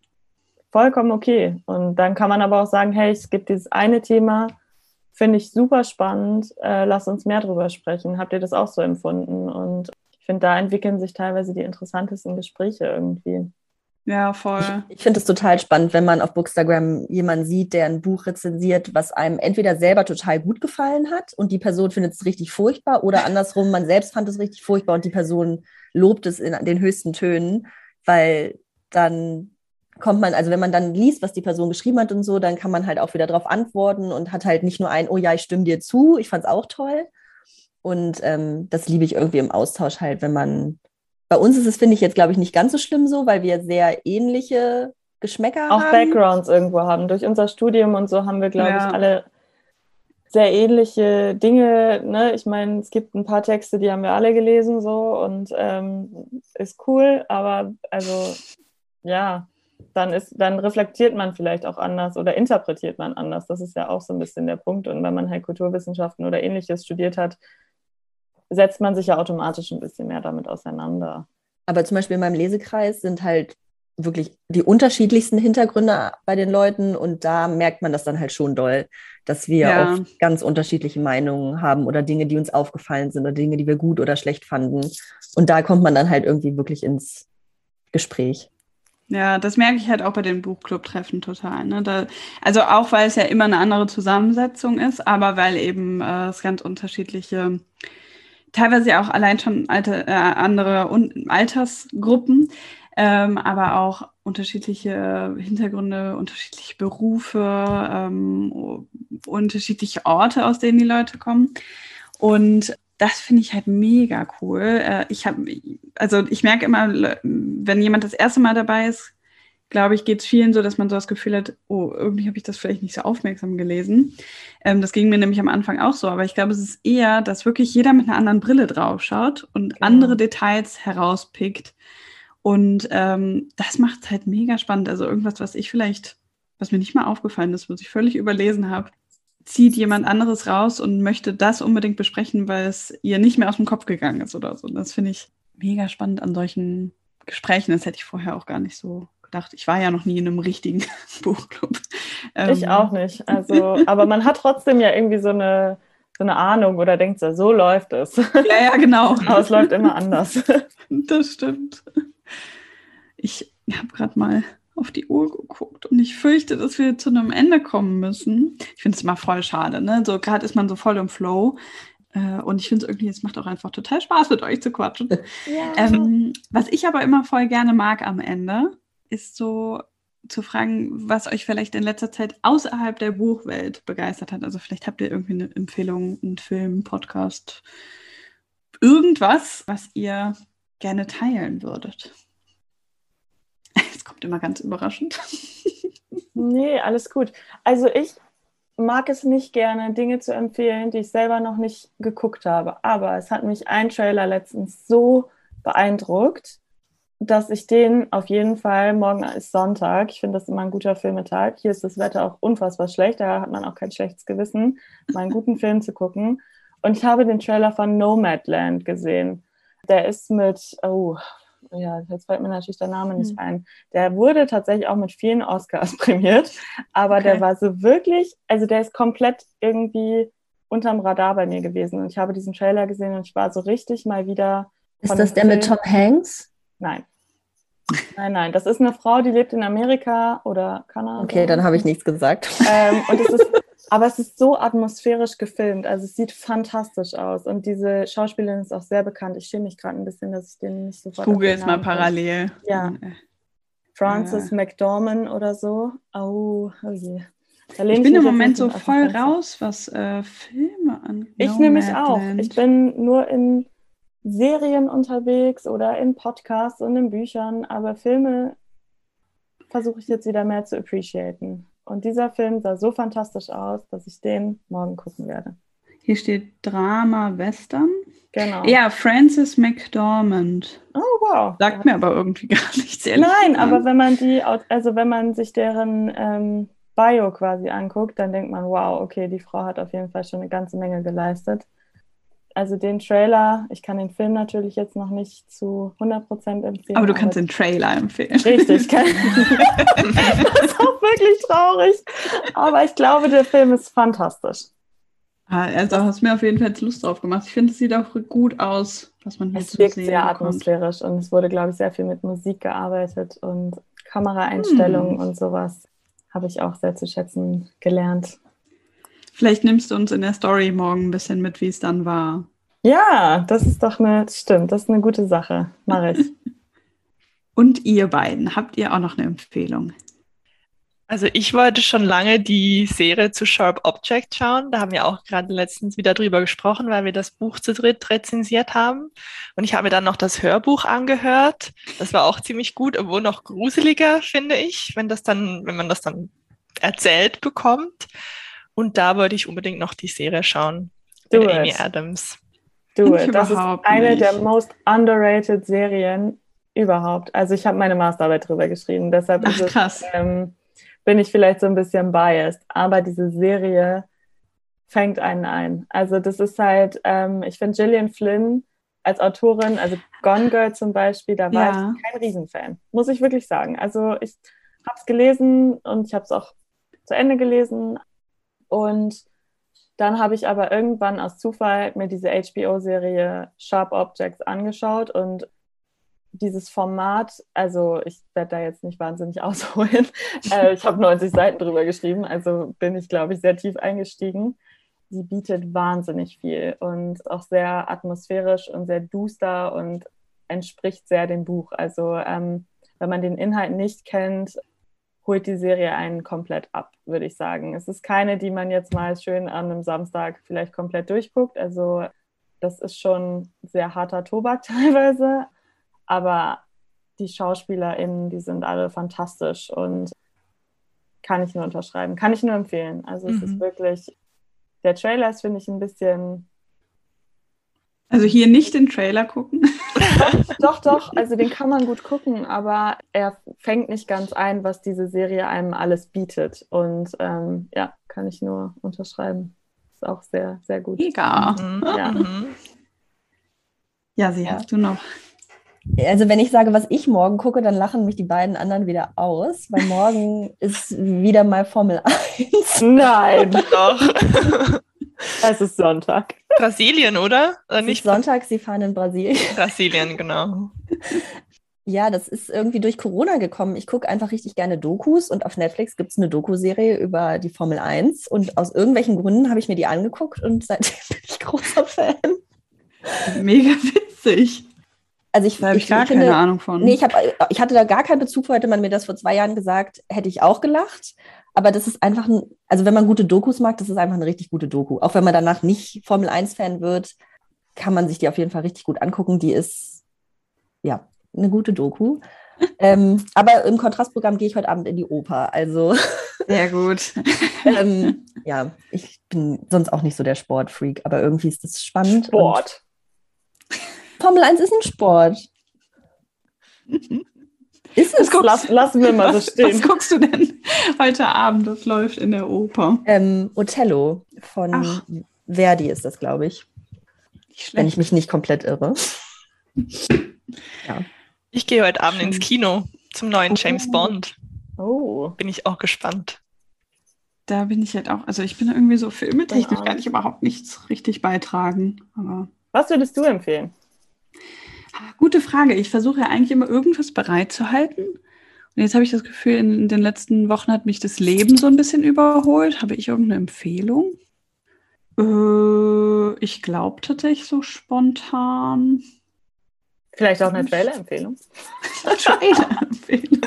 vollkommen okay. Und dann kann man aber auch sagen, hey, es gibt dieses eine Thema, finde ich super spannend, äh, lass uns mehr drüber sprechen. Habt ihr das auch so empfunden? Und ich finde, da entwickeln sich teilweise die interessantesten Gespräche irgendwie. Ja, voll. Ich, ich finde es total spannend, wenn man auf Bookstagram jemanden sieht, der ein Buch rezensiert, was einem entweder selber total gut gefallen hat und die Person findet es richtig furchtbar oder andersrum, man selbst fand es richtig furchtbar und die Person lobt es in den höchsten Tönen, weil dann kommt man, also wenn man dann liest, was die Person geschrieben hat und so, dann kann man halt auch wieder darauf antworten und hat halt nicht nur ein, oh ja, ich stimme dir zu, ich fand es auch toll. Und ähm, das liebe ich irgendwie im Austausch halt, wenn man, bei uns ist es, finde ich, jetzt, glaube ich, nicht ganz so schlimm so, weil wir sehr ähnliche Geschmäcker auch haben. Auch Backgrounds irgendwo haben. Durch unser Studium und so haben wir, glaube ja. ich, alle sehr ähnliche Dinge. Ne? Ich meine, es gibt ein paar Texte, die haben wir alle gelesen so und ähm, ist cool, aber also ja, dann ist, dann reflektiert man vielleicht auch anders oder interpretiert man anders. Das ist ja auch so ein bisschen der Punkt. Und wenn man halt Kulturwissenschaften oder ähnliches studiert hat, setzt man sich ja automatisch ein bisschen mehr damit auseinander. Aber zum Beispiel in meinem Lesekreis sind halt wirklich die unterschiedlichsten Hintergründe bei den Leuten und da merkt man das dann halt schon doll, dass wir ja. oft ganz unterschiedliche Meinungen haben oder Dinge, die uns aufgefallen sind oder Dinge, die wir gut oder schlecht fanden. Und da kommt man dann halt irgendwie wirklich ins Gespräch. Ja, das merke ich halt auch bei den Buchclub-Treffen total. Ne? Da, also auch, weil es ja immer eine andere Zusammensetzung ist, aber weil eben äh, es ganz unterschiedliche, teilweise ja auch allein schon alte, äh, andere Un Altersgruppen, ähm, aber auch unterschiedliche Hintergründe, unterschiedliche Berufe, ähm, unterschiedliche Orte, aus denen die Leute kommen. Und das finde ich halt mega cool. Äh, ich habe, also ich merke immer, wenn jemand das erste Mal dabei ist, glaube ich, geht es vielen so, dass man so das Gefühl hat, oh, irgendwie habe ich das vielleicht nicht so aufmerksam gelesen. Ähm, das ging mir nämlich am Anfang auch so, aber ich glaube, es ist eher, dass wirklich jeder mit einer anderen Brille drauf schaut und genau. andere Details herauspickt. Und ähm, das macht es halt mega spannend. Also irgendwas, was ich vielleicht, was mir nicht mal aufgefallen ist, was ich völlig überlesen habe, zieht jemand anderes raus und möchte das unbedingt besprechen, weil es ihr nicht mehr aus dem Kopf gegangen ist oder so. Das finde ich mega spannend an solchen Gesprächen. Das hätte ich vorher auch gar nicht so gedacht. Ich war ja noch nie in einem richtigen [LAUGHS] Buchclub. Ich ähm. auch nicht. Also, aber man hat trotzdem ja irgendwie so eine, so eine Ahnung oder denkt so, so läuft es. Ja, ja, genau. [LAUGHS] aber es läuft immer anders. Das stimmt. Ich habe gerade mal auf die Uhr geguckt und ich fürchte, dass wir zu einem Ende kommen müssen. Ich finde es immer voll schade, ne? So gerade ist man so voll im Flow. Äh, und ich finde es irgendwie, es macht auch einfach total Spaß, mit euch zu quatschen. [LAUGHS] Ja. Ähm, was ich aber immer voll gerne mag am Ende, ist so zu fragen, was euch vielleicht in letzter Zeit außerhalb der Buchwelt begeistert hat. Also vielleicht habt ihr irgendwie eine Empfehlung, einen Film, Podcast, irgendwas, was ihr gerne teilen würdet. Es kommt immer ganz überraschend. [LAUGHS] Nee, alles gut. Also ich mag es nicht gerne, Dinge zu empfehlen, die ich selber noch nicht geguckt habe. Aber es hat mich ein Trailer letztens so beeindruckt, dass ich den auf jeden Fall, morgen ist Sonntag, ich finde das immer ein guter Filmetag. Hier ist das Wetter auch unfassbar schlecht, da hat man auch kein schlechtes Gewissen, mal einen guten Film zu gucken. Und ich habe den Trailer von Nomadland gesehen. Der ist mit, oh, ja, jetzt fällt mir natürlich der Name nicht hm. ein. Der wurde tatsächlich auch mit vielen Oscars [LAUGHS] prämiert, aber okay. der war so wirklich, also der ist komplett irgendwie unterm Radar bei mir gewesen. Und ich habe diesen Trailer gesehen und ich war so richtig mal wieder. Ist das der Film. mit Tom Hanks? Nein. Nein, nein, das ist eine Frau, die lebt in Amerika oder Kanada. Okay, dann habe ich nichts gesagt. Ähm, und es ist [LAUGHS] aber es ist so atmosphärisch gefilmt. Also es sieht fantastisch aus. Und diese Schauspielerin ist auch sehr bekannt. Ich schäme mich gerade ein bisschen, dass ich den nicht sofort. Google jetzt mal parallel. Ja. Äh, Frances ja. McDormand oder so. Oh, oh je. ich bin im Moment so voll raus, was äh, Filme angeht. Ich nehme mich auch. Ich bin nur in Serien unterwegs oder in Podcasts und in Büchern, aber Filme versuche ich jetzt wieder mehr zu appreciaten. Und dieser Film sah so fantastisch aus, dass ich den morgen gucken werde. Hier steht Drama Western. Genau. Ja, Frances McDormand. Oh, wow. Sagt mir aber irgendwie [LAUGHS] gar nichts. Nein, aber wenn man die, also wenn man sich deren ähm, Bio quasi anguckt, dann denkt man, wow, okay, die Frau hat auf jeden Fall schon eine ganze Menge geleistet also den Trailer, ich kann den Film natürlich jetzt noch nicht zu 100% empfehlen. Aber du kannst aber den Trailer empfehlen. Richtig, kann, [LAUGHS] das ist auch wirklich traurig. Aber ich glaube, der Film ist fantastisch. Also hast mir auf jeden Fall jetzt Lust drauf gemacht. Ich finde, es sieht auch gut aus, was man hier Es wirkt sehr bekommt. atmosphärisch und es wurde, glaube ich, sehr viel mit Musik gearbeitet und Kameraeinstellungen hm. und sowas habe ich auch sehr zu schätzen gelernt. Vielleicht nimmst du uns in der Story morgen ein bisschen mit, wie es dann war. Ja, das ist doch eine, stimmt, das ist eine gute Sache. Mache ich. [LAUGHS] Und ihr beiden, habt ihr auch noch eine Empfehlung? Also ich wollte schon lange die Serie zu Sharp Object schauen. Da haben wir auch gerade letztens wieder drüber gesprochen, weil wir das Buch zu dritt rezensiert haben. Und ich habe mir dann noch das Hörbuch angehört. Das war auch ziemlich gut, obwohl noch gruseliger, finde ich, wenn das dann, wenn man das dann erzählt bekommt. Und da wollte ich unbedingt noch die Serie schauen. Do mit it. Amy Adams. Do it. Das ist eine nicht. der most underrated Serien überhaupt. Also ich habe meine Masterarbeit drüber geschrieben, deshalb Ach, es, ähm, bin ich vielleicht so ein bisschen biased. Aber diese Serie fängt einen ein. Also das ist halt, ähm, ich finde Gillian Flynn als Autorin, also Gone Girl zum Beispiel, da war ja. ich kein Riesenfan, muss ich wirklich sagen. Also ich habe es gelesen und ich habe es auch zu Ende gelesen, und dann habe ich aber irgendwann aus Zufall mir diese HBO-Serie Sharp Objects angeschaut und dieses Format, also ich werde da jetzt nicht wahnsinnig [LAUGHS] ausholen. äh, ich habe 90 Seiten drüber geschrieben, also bin ich, glaube ich, sehr tief eingestiegen. Sie bietet wahnsinnig viel und auch sehr atmosphärisch und sehr duster und entspricht sehr dem Buch. Also ähm, wenn man den Inhalt nicht kennt, holt die Serie einen komplett ab, würde ich sagen. Es ist keine, die man jetzt mal schön an einem Samstag vielleicht komplett durchguckt. Also das ist schon sehr harter Tobak [LAUGHS] teilweise, aber die SchauspielerInnen, die sind alle fantastisch und kann ich nur unterschreiben, kann ich nur empfehlen. Also es mhm. ist wirklich, der Trailer ist, finde ich, ein bisschen also hier nicht den Trailer gucken. [LAUGHS] [LAUGHS] doch, doch, also den kann man gut gucken, aber er fängt nicht ganz ein, was diese Serie einem alles bietet. Und ähm, ja, kann ich nur unterschreiben. Ist auch sehr, sehr gut. Mega. Mhm. Ja. Mhm. ja, sie hast du noch. Also wenn ich sage, was ich morgen gucke, dann lachen mich die beiden anderen wieder aus, weil morgen [LAUGHS] ist wieder mal Formel 1. Nein, doch. [LAUGHS] Es ist Sonntag. Brasilien, oder? oder es nicht Sonntag, sie fahren in Brasilien. [LAUGHS] Brasilien, genau. [LAUGHS] Ja, das ist irgendwie durch Corona gekommen. Ich gucke einfach richtig gerne Dokus und auf Netflix gibt es eine Doku-Serie über die Formel 1 und aus irgendwelchen Gründen habe ich mir die angeguckt und seitdem bin ich großer Fan. Mega witzig. Also ich, da habe ich, ich, gar finde, keine Ahnung von. Nee, ich, hab, ich hatte da gar keinen Bezug vor, hätte man mir das vor zwei Jahren gesagt, hätte ich auch gelacht. Aber das ist einfach ein, also wenn man gute Dokus mag, das ist einfach eine richtig gute Doku. Auch wenn man danach nicht Formel 1-Fan wird, kann man sich die auf jeden Fall richtig gut angucken. Die ist, ja, eine gute Doku. [LAUGHS] ähm, aber im Kontrastprogramm gehe ich heute Abend in die Oper. Also. [LAUGHS] Sehr gut. ähm, ja, ich bin sonst auch nicht so der Sportfreak, aber irgendwie ist das spannend. Sport. Formel 1 ist ein Sport. [LAUGHS] Ist es? Guckst, Lass, lassen wir mal was, so stehen. Was guckst du denn heute Abend? Das läuft in der Oper. Ähm, Othello von Ach. Verdi ist das, glaube ich. Wenn ich mich nicht komplett irre. ja. Ich gehe heute Abend ins Kino zum neuen oh. James Bond. Oh. Bin ich auch gespannt. Da bin ich halt auch, also ich bin irgendwie so filmetechnisch ja. kann ich überhaupt nichts richtig beitragen. Aber Was würdest du empfehlen? Gute Frage. Ich versuche ja eigentlich immer irgendwas bereitzuhalten. Und jetzt habe ich das Gefühl, in den letzten Wochen hat mich das Leben so ein bisschen überholt. Habe ich irgendeine Empfehlung? Äh, ich glaube tatsächlich so spontan. Vielleicht auch eine Trailer-Empfehlung. [LAUGHS] Trailer-Empfehlung.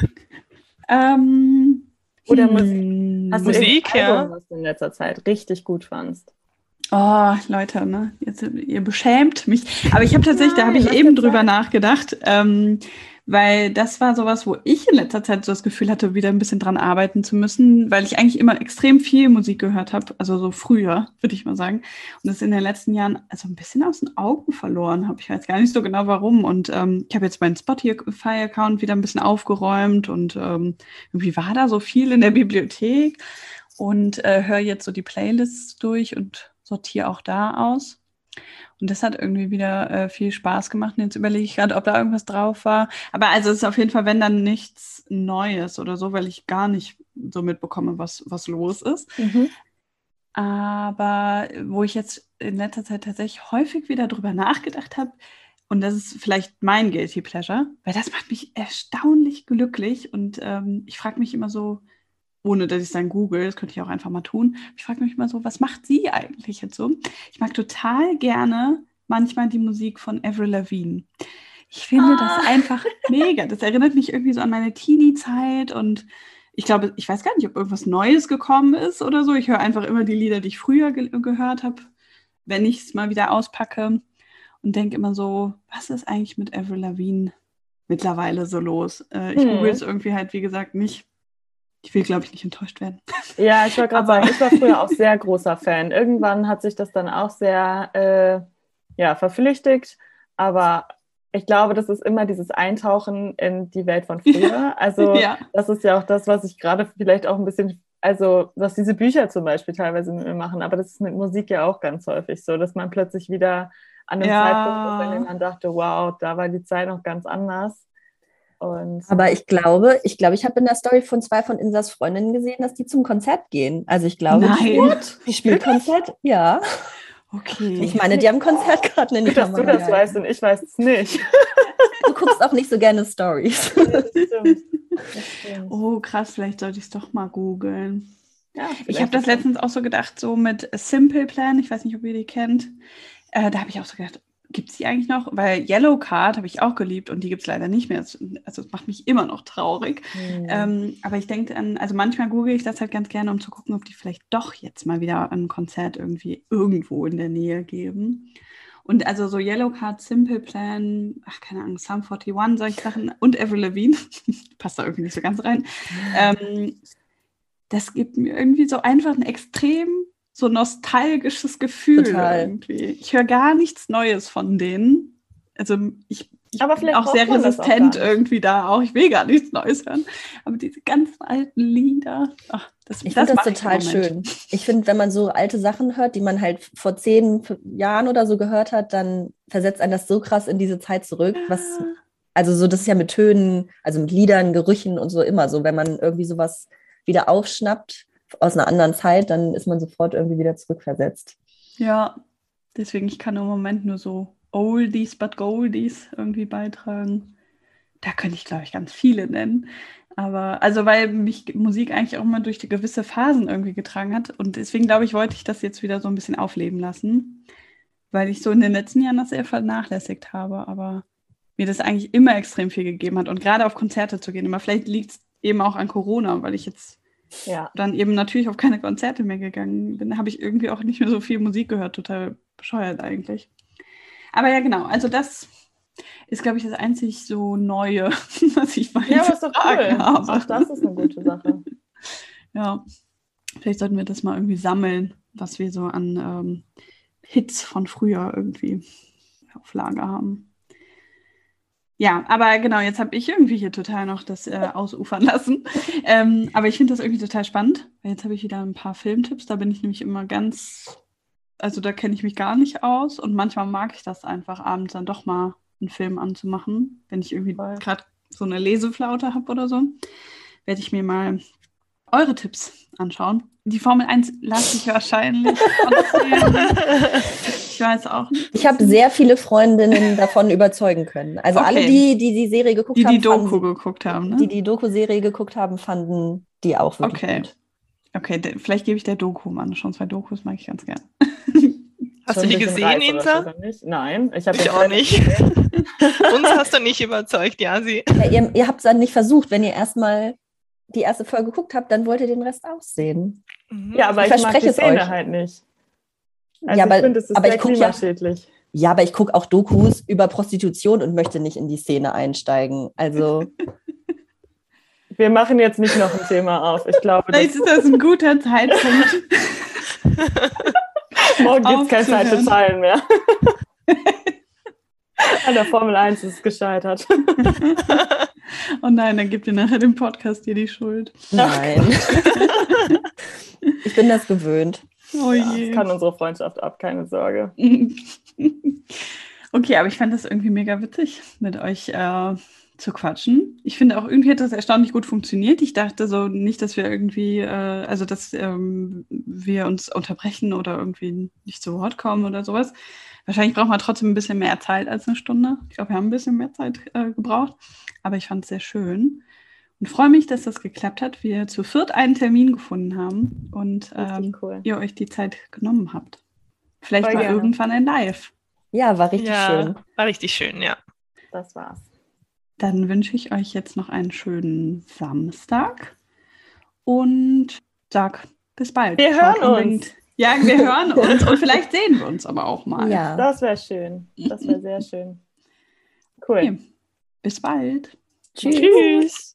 ähm, Oder hm, Hast Musik, ja. Album, was du in letzter Zeit richtig gut fandst? Oh, Leute, ne? Jetzt, ihr beschämt mich. Aber ich habe tatsächlich, Nein, da habe ich eben drüber sein. nachgedacht, ähm, weil das war sowas, wo ich in letzter Zeit so das Gefühl hatte, wieder ein bisschen dran arbeiten zu müssen, weil ich eigentlich immer extrem viel Musik gehört habe, also so früher, würde ich mal sagen. Und das in den letzten Jahren also ein bisschen aus den Augen verloren habe. Ich weiß gar nicht so genau warum. Und ähm, ich habe jetzt meinen Spotify-Account wieder ein bisschen aufgeräumt und ähm, irgendwie war da so viel in der Bibliothek und äh, höre jetzt so die Playlists durch und sortiere auch da aus. Und das hat irgendwie wieder äh, viel Spaß gemacht. Und jetzt überlege ich gerade, ob da irgendwas drauf war. Aber also es ist auf jeden Fall, wenn dann nichts Neues oder so, weil ich gar nicht so mitbekomme, was, was los ist. Mhm. Aber wo ich jetzt in letzter Zeit tatsächlich häufig wieder drüber nachgedacht habe, und das ist vielleicht mein Guilty Pleasure, weil das macht mich erstaunlich glücklich. Und ähm, ich frage mich immer so, ohne dass ich dann google, das könnte ich auch einfach mal tun. Ich frage mich mal so, was macht sie eigentlich jetzt so? Ich mag total gerne manchmal die Musik von Avril Lavigne. Ich finde ah. das einfach mega. Das erinnert mich irgendwie so an meine Teenie-Zeit und ich glaube, ich weiß gar nicht, ob irgendwas Neues gekommen ist oder so. Ich höre einfach immer die Lieder, die ich früher ge gehört habe, wenn ich es mal wieder auspacke und denke immer so, was ist eigentlich mit Avril Lavigne mittlerweile so los? Äh, ich hm. google es irgendwie halt, wie gesagt, nicht ich will, glaube ich, nicht enttäuscht werden. [LAUGHS] Ja, ich wollte gerade sagen, ich war früher auch [LAUGHS] sehr großer Fan. Irgendwann hat sich das dann auch sehr äh, ja, verflüchtigt, aber ich glaube, das ist immer dieses Eintauchen in die Welt von früher. [LAUGHS] Also ja. das ist ja auch das, was ich gerade vielleicht auch ein bisschen, also was diese Bücher zum Beispiel teilweise mit mir machen, aber das ist mit Musik ja auch ganz häufig so, dass man plötzlich wieder an einem ja. Zeitpunkt ist, an dem man dachte, wow, da war die Zeit noch ganz anders. Und Aber ich glaube, ich glaube, ich habe in der Story von zwei von Insas Freundinnen gesehen, dass die zum Konzert gehen. Also ich glaube, Nein. die, die spielt Konzert, ja. Okay. Ich meine, die haben Konzertkarten in die Dass Kamera. du das weißt und ich weiß es nicht. Du guckst auch nicht so gerne Stories. [LAUGHS] oh, krass, vielleicht sollte ich es doch mal googeln. Ja, ich habe das letztens auch so gedacht, so mit Simple Plan, ich weiß nicht, ob ihr die kennt. Äh, da habe ich auch so gedacht, gibt es die eigentlich noch? Weil Yellow Card habe ich auch geliebt und die gibt es leider nicht mehr. Also es macht mich immer noch traurig. Mhm. Ähm, aber ich denke an, also manchmal google ich das halt ganz gerne, um zu gucken, ob die vielleicht doch jetzt mal wieder ein Konzert irgendwie irgendwo in der Nähe geben. Und also so Yellow Card, Simple Plan, ach keine Ahnung, Sum 41, solche Sachen und Avril Lavigne, [LAUGHS] passt da irgendwie nicht so ganz rein. Ähm, das gibt mir irgendwie so einfach ein extrem so nostalgisches Gefühl Total. irgendwie. Ich höre gar nichts Neues von denen. Also ich, ich aber bin auch sehr resistent auch irgendwie da auch. Ich will gar nichts Neues hören. Aber diese ganzen alten Lieder, ach, das, ich finde das total schön. Ich finde, wenn man so alte Sachen hört, die man halt vor zehn Jahren oder so gehört hat, dann versetzt einen das so krass in diese Zeit zurück. Ja. Was, also so, das ist ja mit Tönen, also mit Liedern, Gerüchen und so immer so, wenn man irgendwie sowas wieder aufschnappt aus einer anderen Zeit, dann ist man sofort irgendwie wieder zurückversetzt. Ja, deswegen, ich kann im Moment nur so Oldies but Goldies irgendwie beitragen. Da könnte ich, glaube ich, ganz viele nennen. Aber, also, weil mich Musik eigentlich auch immer durch gewisse Phasen irgendwie getragen hat. Und deswegen, glaube ich, wollte ich das jetzt wieder so ein bisschen aufleben lassen. Weil ich so in den letzten Jahren das sehr vernachlässigt habe. Aber mir das eigentlich immer extrem viel gegeben hat und gerade auf Konzerte zu gehen. Aber vielleicht liegt es eben auch an Corona, weil ich jetzt ja. dann eben natürlich auf keine Konzerte mehr gegangen bin, habe ich irgendwie auch nicht mehr so viel Musik gehört. Total bescheuert eigentlich. Aber ja, genau. Also das ist, glaube ich, das einzig so Neue, [LAUGHS] was ich mal Ja, aber ist doch cool. Habe. Auch das ist eine gute Sache. [LAUGHS] ja, vielleicht sollten wir das mal irgendwie sammeln, was wir so an ähm, Hits von früher irgendwie auf Lager haben. Ja, aber genau, jetzt habe ich irgendwie hier total noch das äh, ausufern lassen. [LAUGHS] Ähm, aber ich finde das irgendwie total spannend. Jetzt habe ich wieder ein paar Filmtipps. Da bin ich nämlich immer ganz, also da kenne ich mich gar nicht aus. Und manchmal mag ich das einfach, abends dann doch mal einen Film anzumachen, wenn ich irgendwie gerade so eine Leseflaute habe oder so. Werde ich mir mal eure Tipps anschauen. Die Formel 1 lasse ich wahrscheinlich. [LAUGHS] [LAUGHS] ich weiß auch nicht. Ich habe sehr viele Freundinnen davon überzeugen können. Also okay. alle, die, die die Serie geguckt die, haben. Die die Doku fanden, geguckt haben, ne? Die die Doku-Serie geguckt haben, fanden die auch wirklich okay. gut. Okay, vielleicht gebe ich der Doku mal eine Chance, weil Dokus mag ich ganz gern. Hast du die gesehen, Insa? Nein, ich habe ich auch nicht. [LAUGHS] Uns hast du nicht überzeugt, Jasi. Ja, ihr, ihr habt es dann nicht versucht, wenn ihr erstmal die erste Folge geguckt habt, dann wollt ihr den Rest aussehen. Mhm. Ja, aber ich, ich mag die Szene euch. halt nicht. Also ja, aber, ich finde, es ist aber sehr klimaschädlich. Ja, ja, aber ich gucke auch Dokus über Prostitution und möchte nicht in die Szene einsteigen. Also. [LAUGHS] Wir machen jetzt nicht noch ein Thema auf. Ich glaube, Vielleicht ist das ein guter Zeitpunkt. [LAUGHS] Morgen gibt es keine Zeit für Zahlen mehr. [LAUGHS] An der Formel 1 ist es gescheitert. oh nein, dann gibt ihr nachher dem Podcast dir die Schuld. Nein. ich bin das gewöhnt. Oh je. das kann unsere Freundschaft ab, keine Sorge. [LAUGHS] okay, aber ich fand das irgendwie mega witzig, mit euch äh, zu quatschen. Ich finde auch irgendwie hat das erstaunlich gut funktioniert. Ich dachte so nicht, dass wir irgendwie, äh, also dass ähm, wir uns unterbrechen oder irgendwie nicht zu Wort kommen oder sowas. Wahrscheinlich braucht man trotzdem ein bisschen mehr Zeit als eine Stunde. Ich glaube, wir haben ein bisschen mehr Zeit äh, gebraucht, aber ich fand es sehr schön und freue mich, dass das geklappt hat. Wir zu viert einen Termin gefunden haben und ähm, cool. ihr euch die Zeit genommen habt. Vielleicht Voll mal gerne. irgendwann ein Live. Ja, war richtig ja, schön. War richtig schön, ja. Das war's. Dann wünsche ich euch jetzt noch einen schönen Samstag und sag bis bald. Wir hören uns. Ja, wir hören uns und vielleicht sehen wir uns aber auch mal. Ja. Das wäre schön. Das wäre sehr schön. Cool. Okay. Bis bald. Tschüss. Tschüss.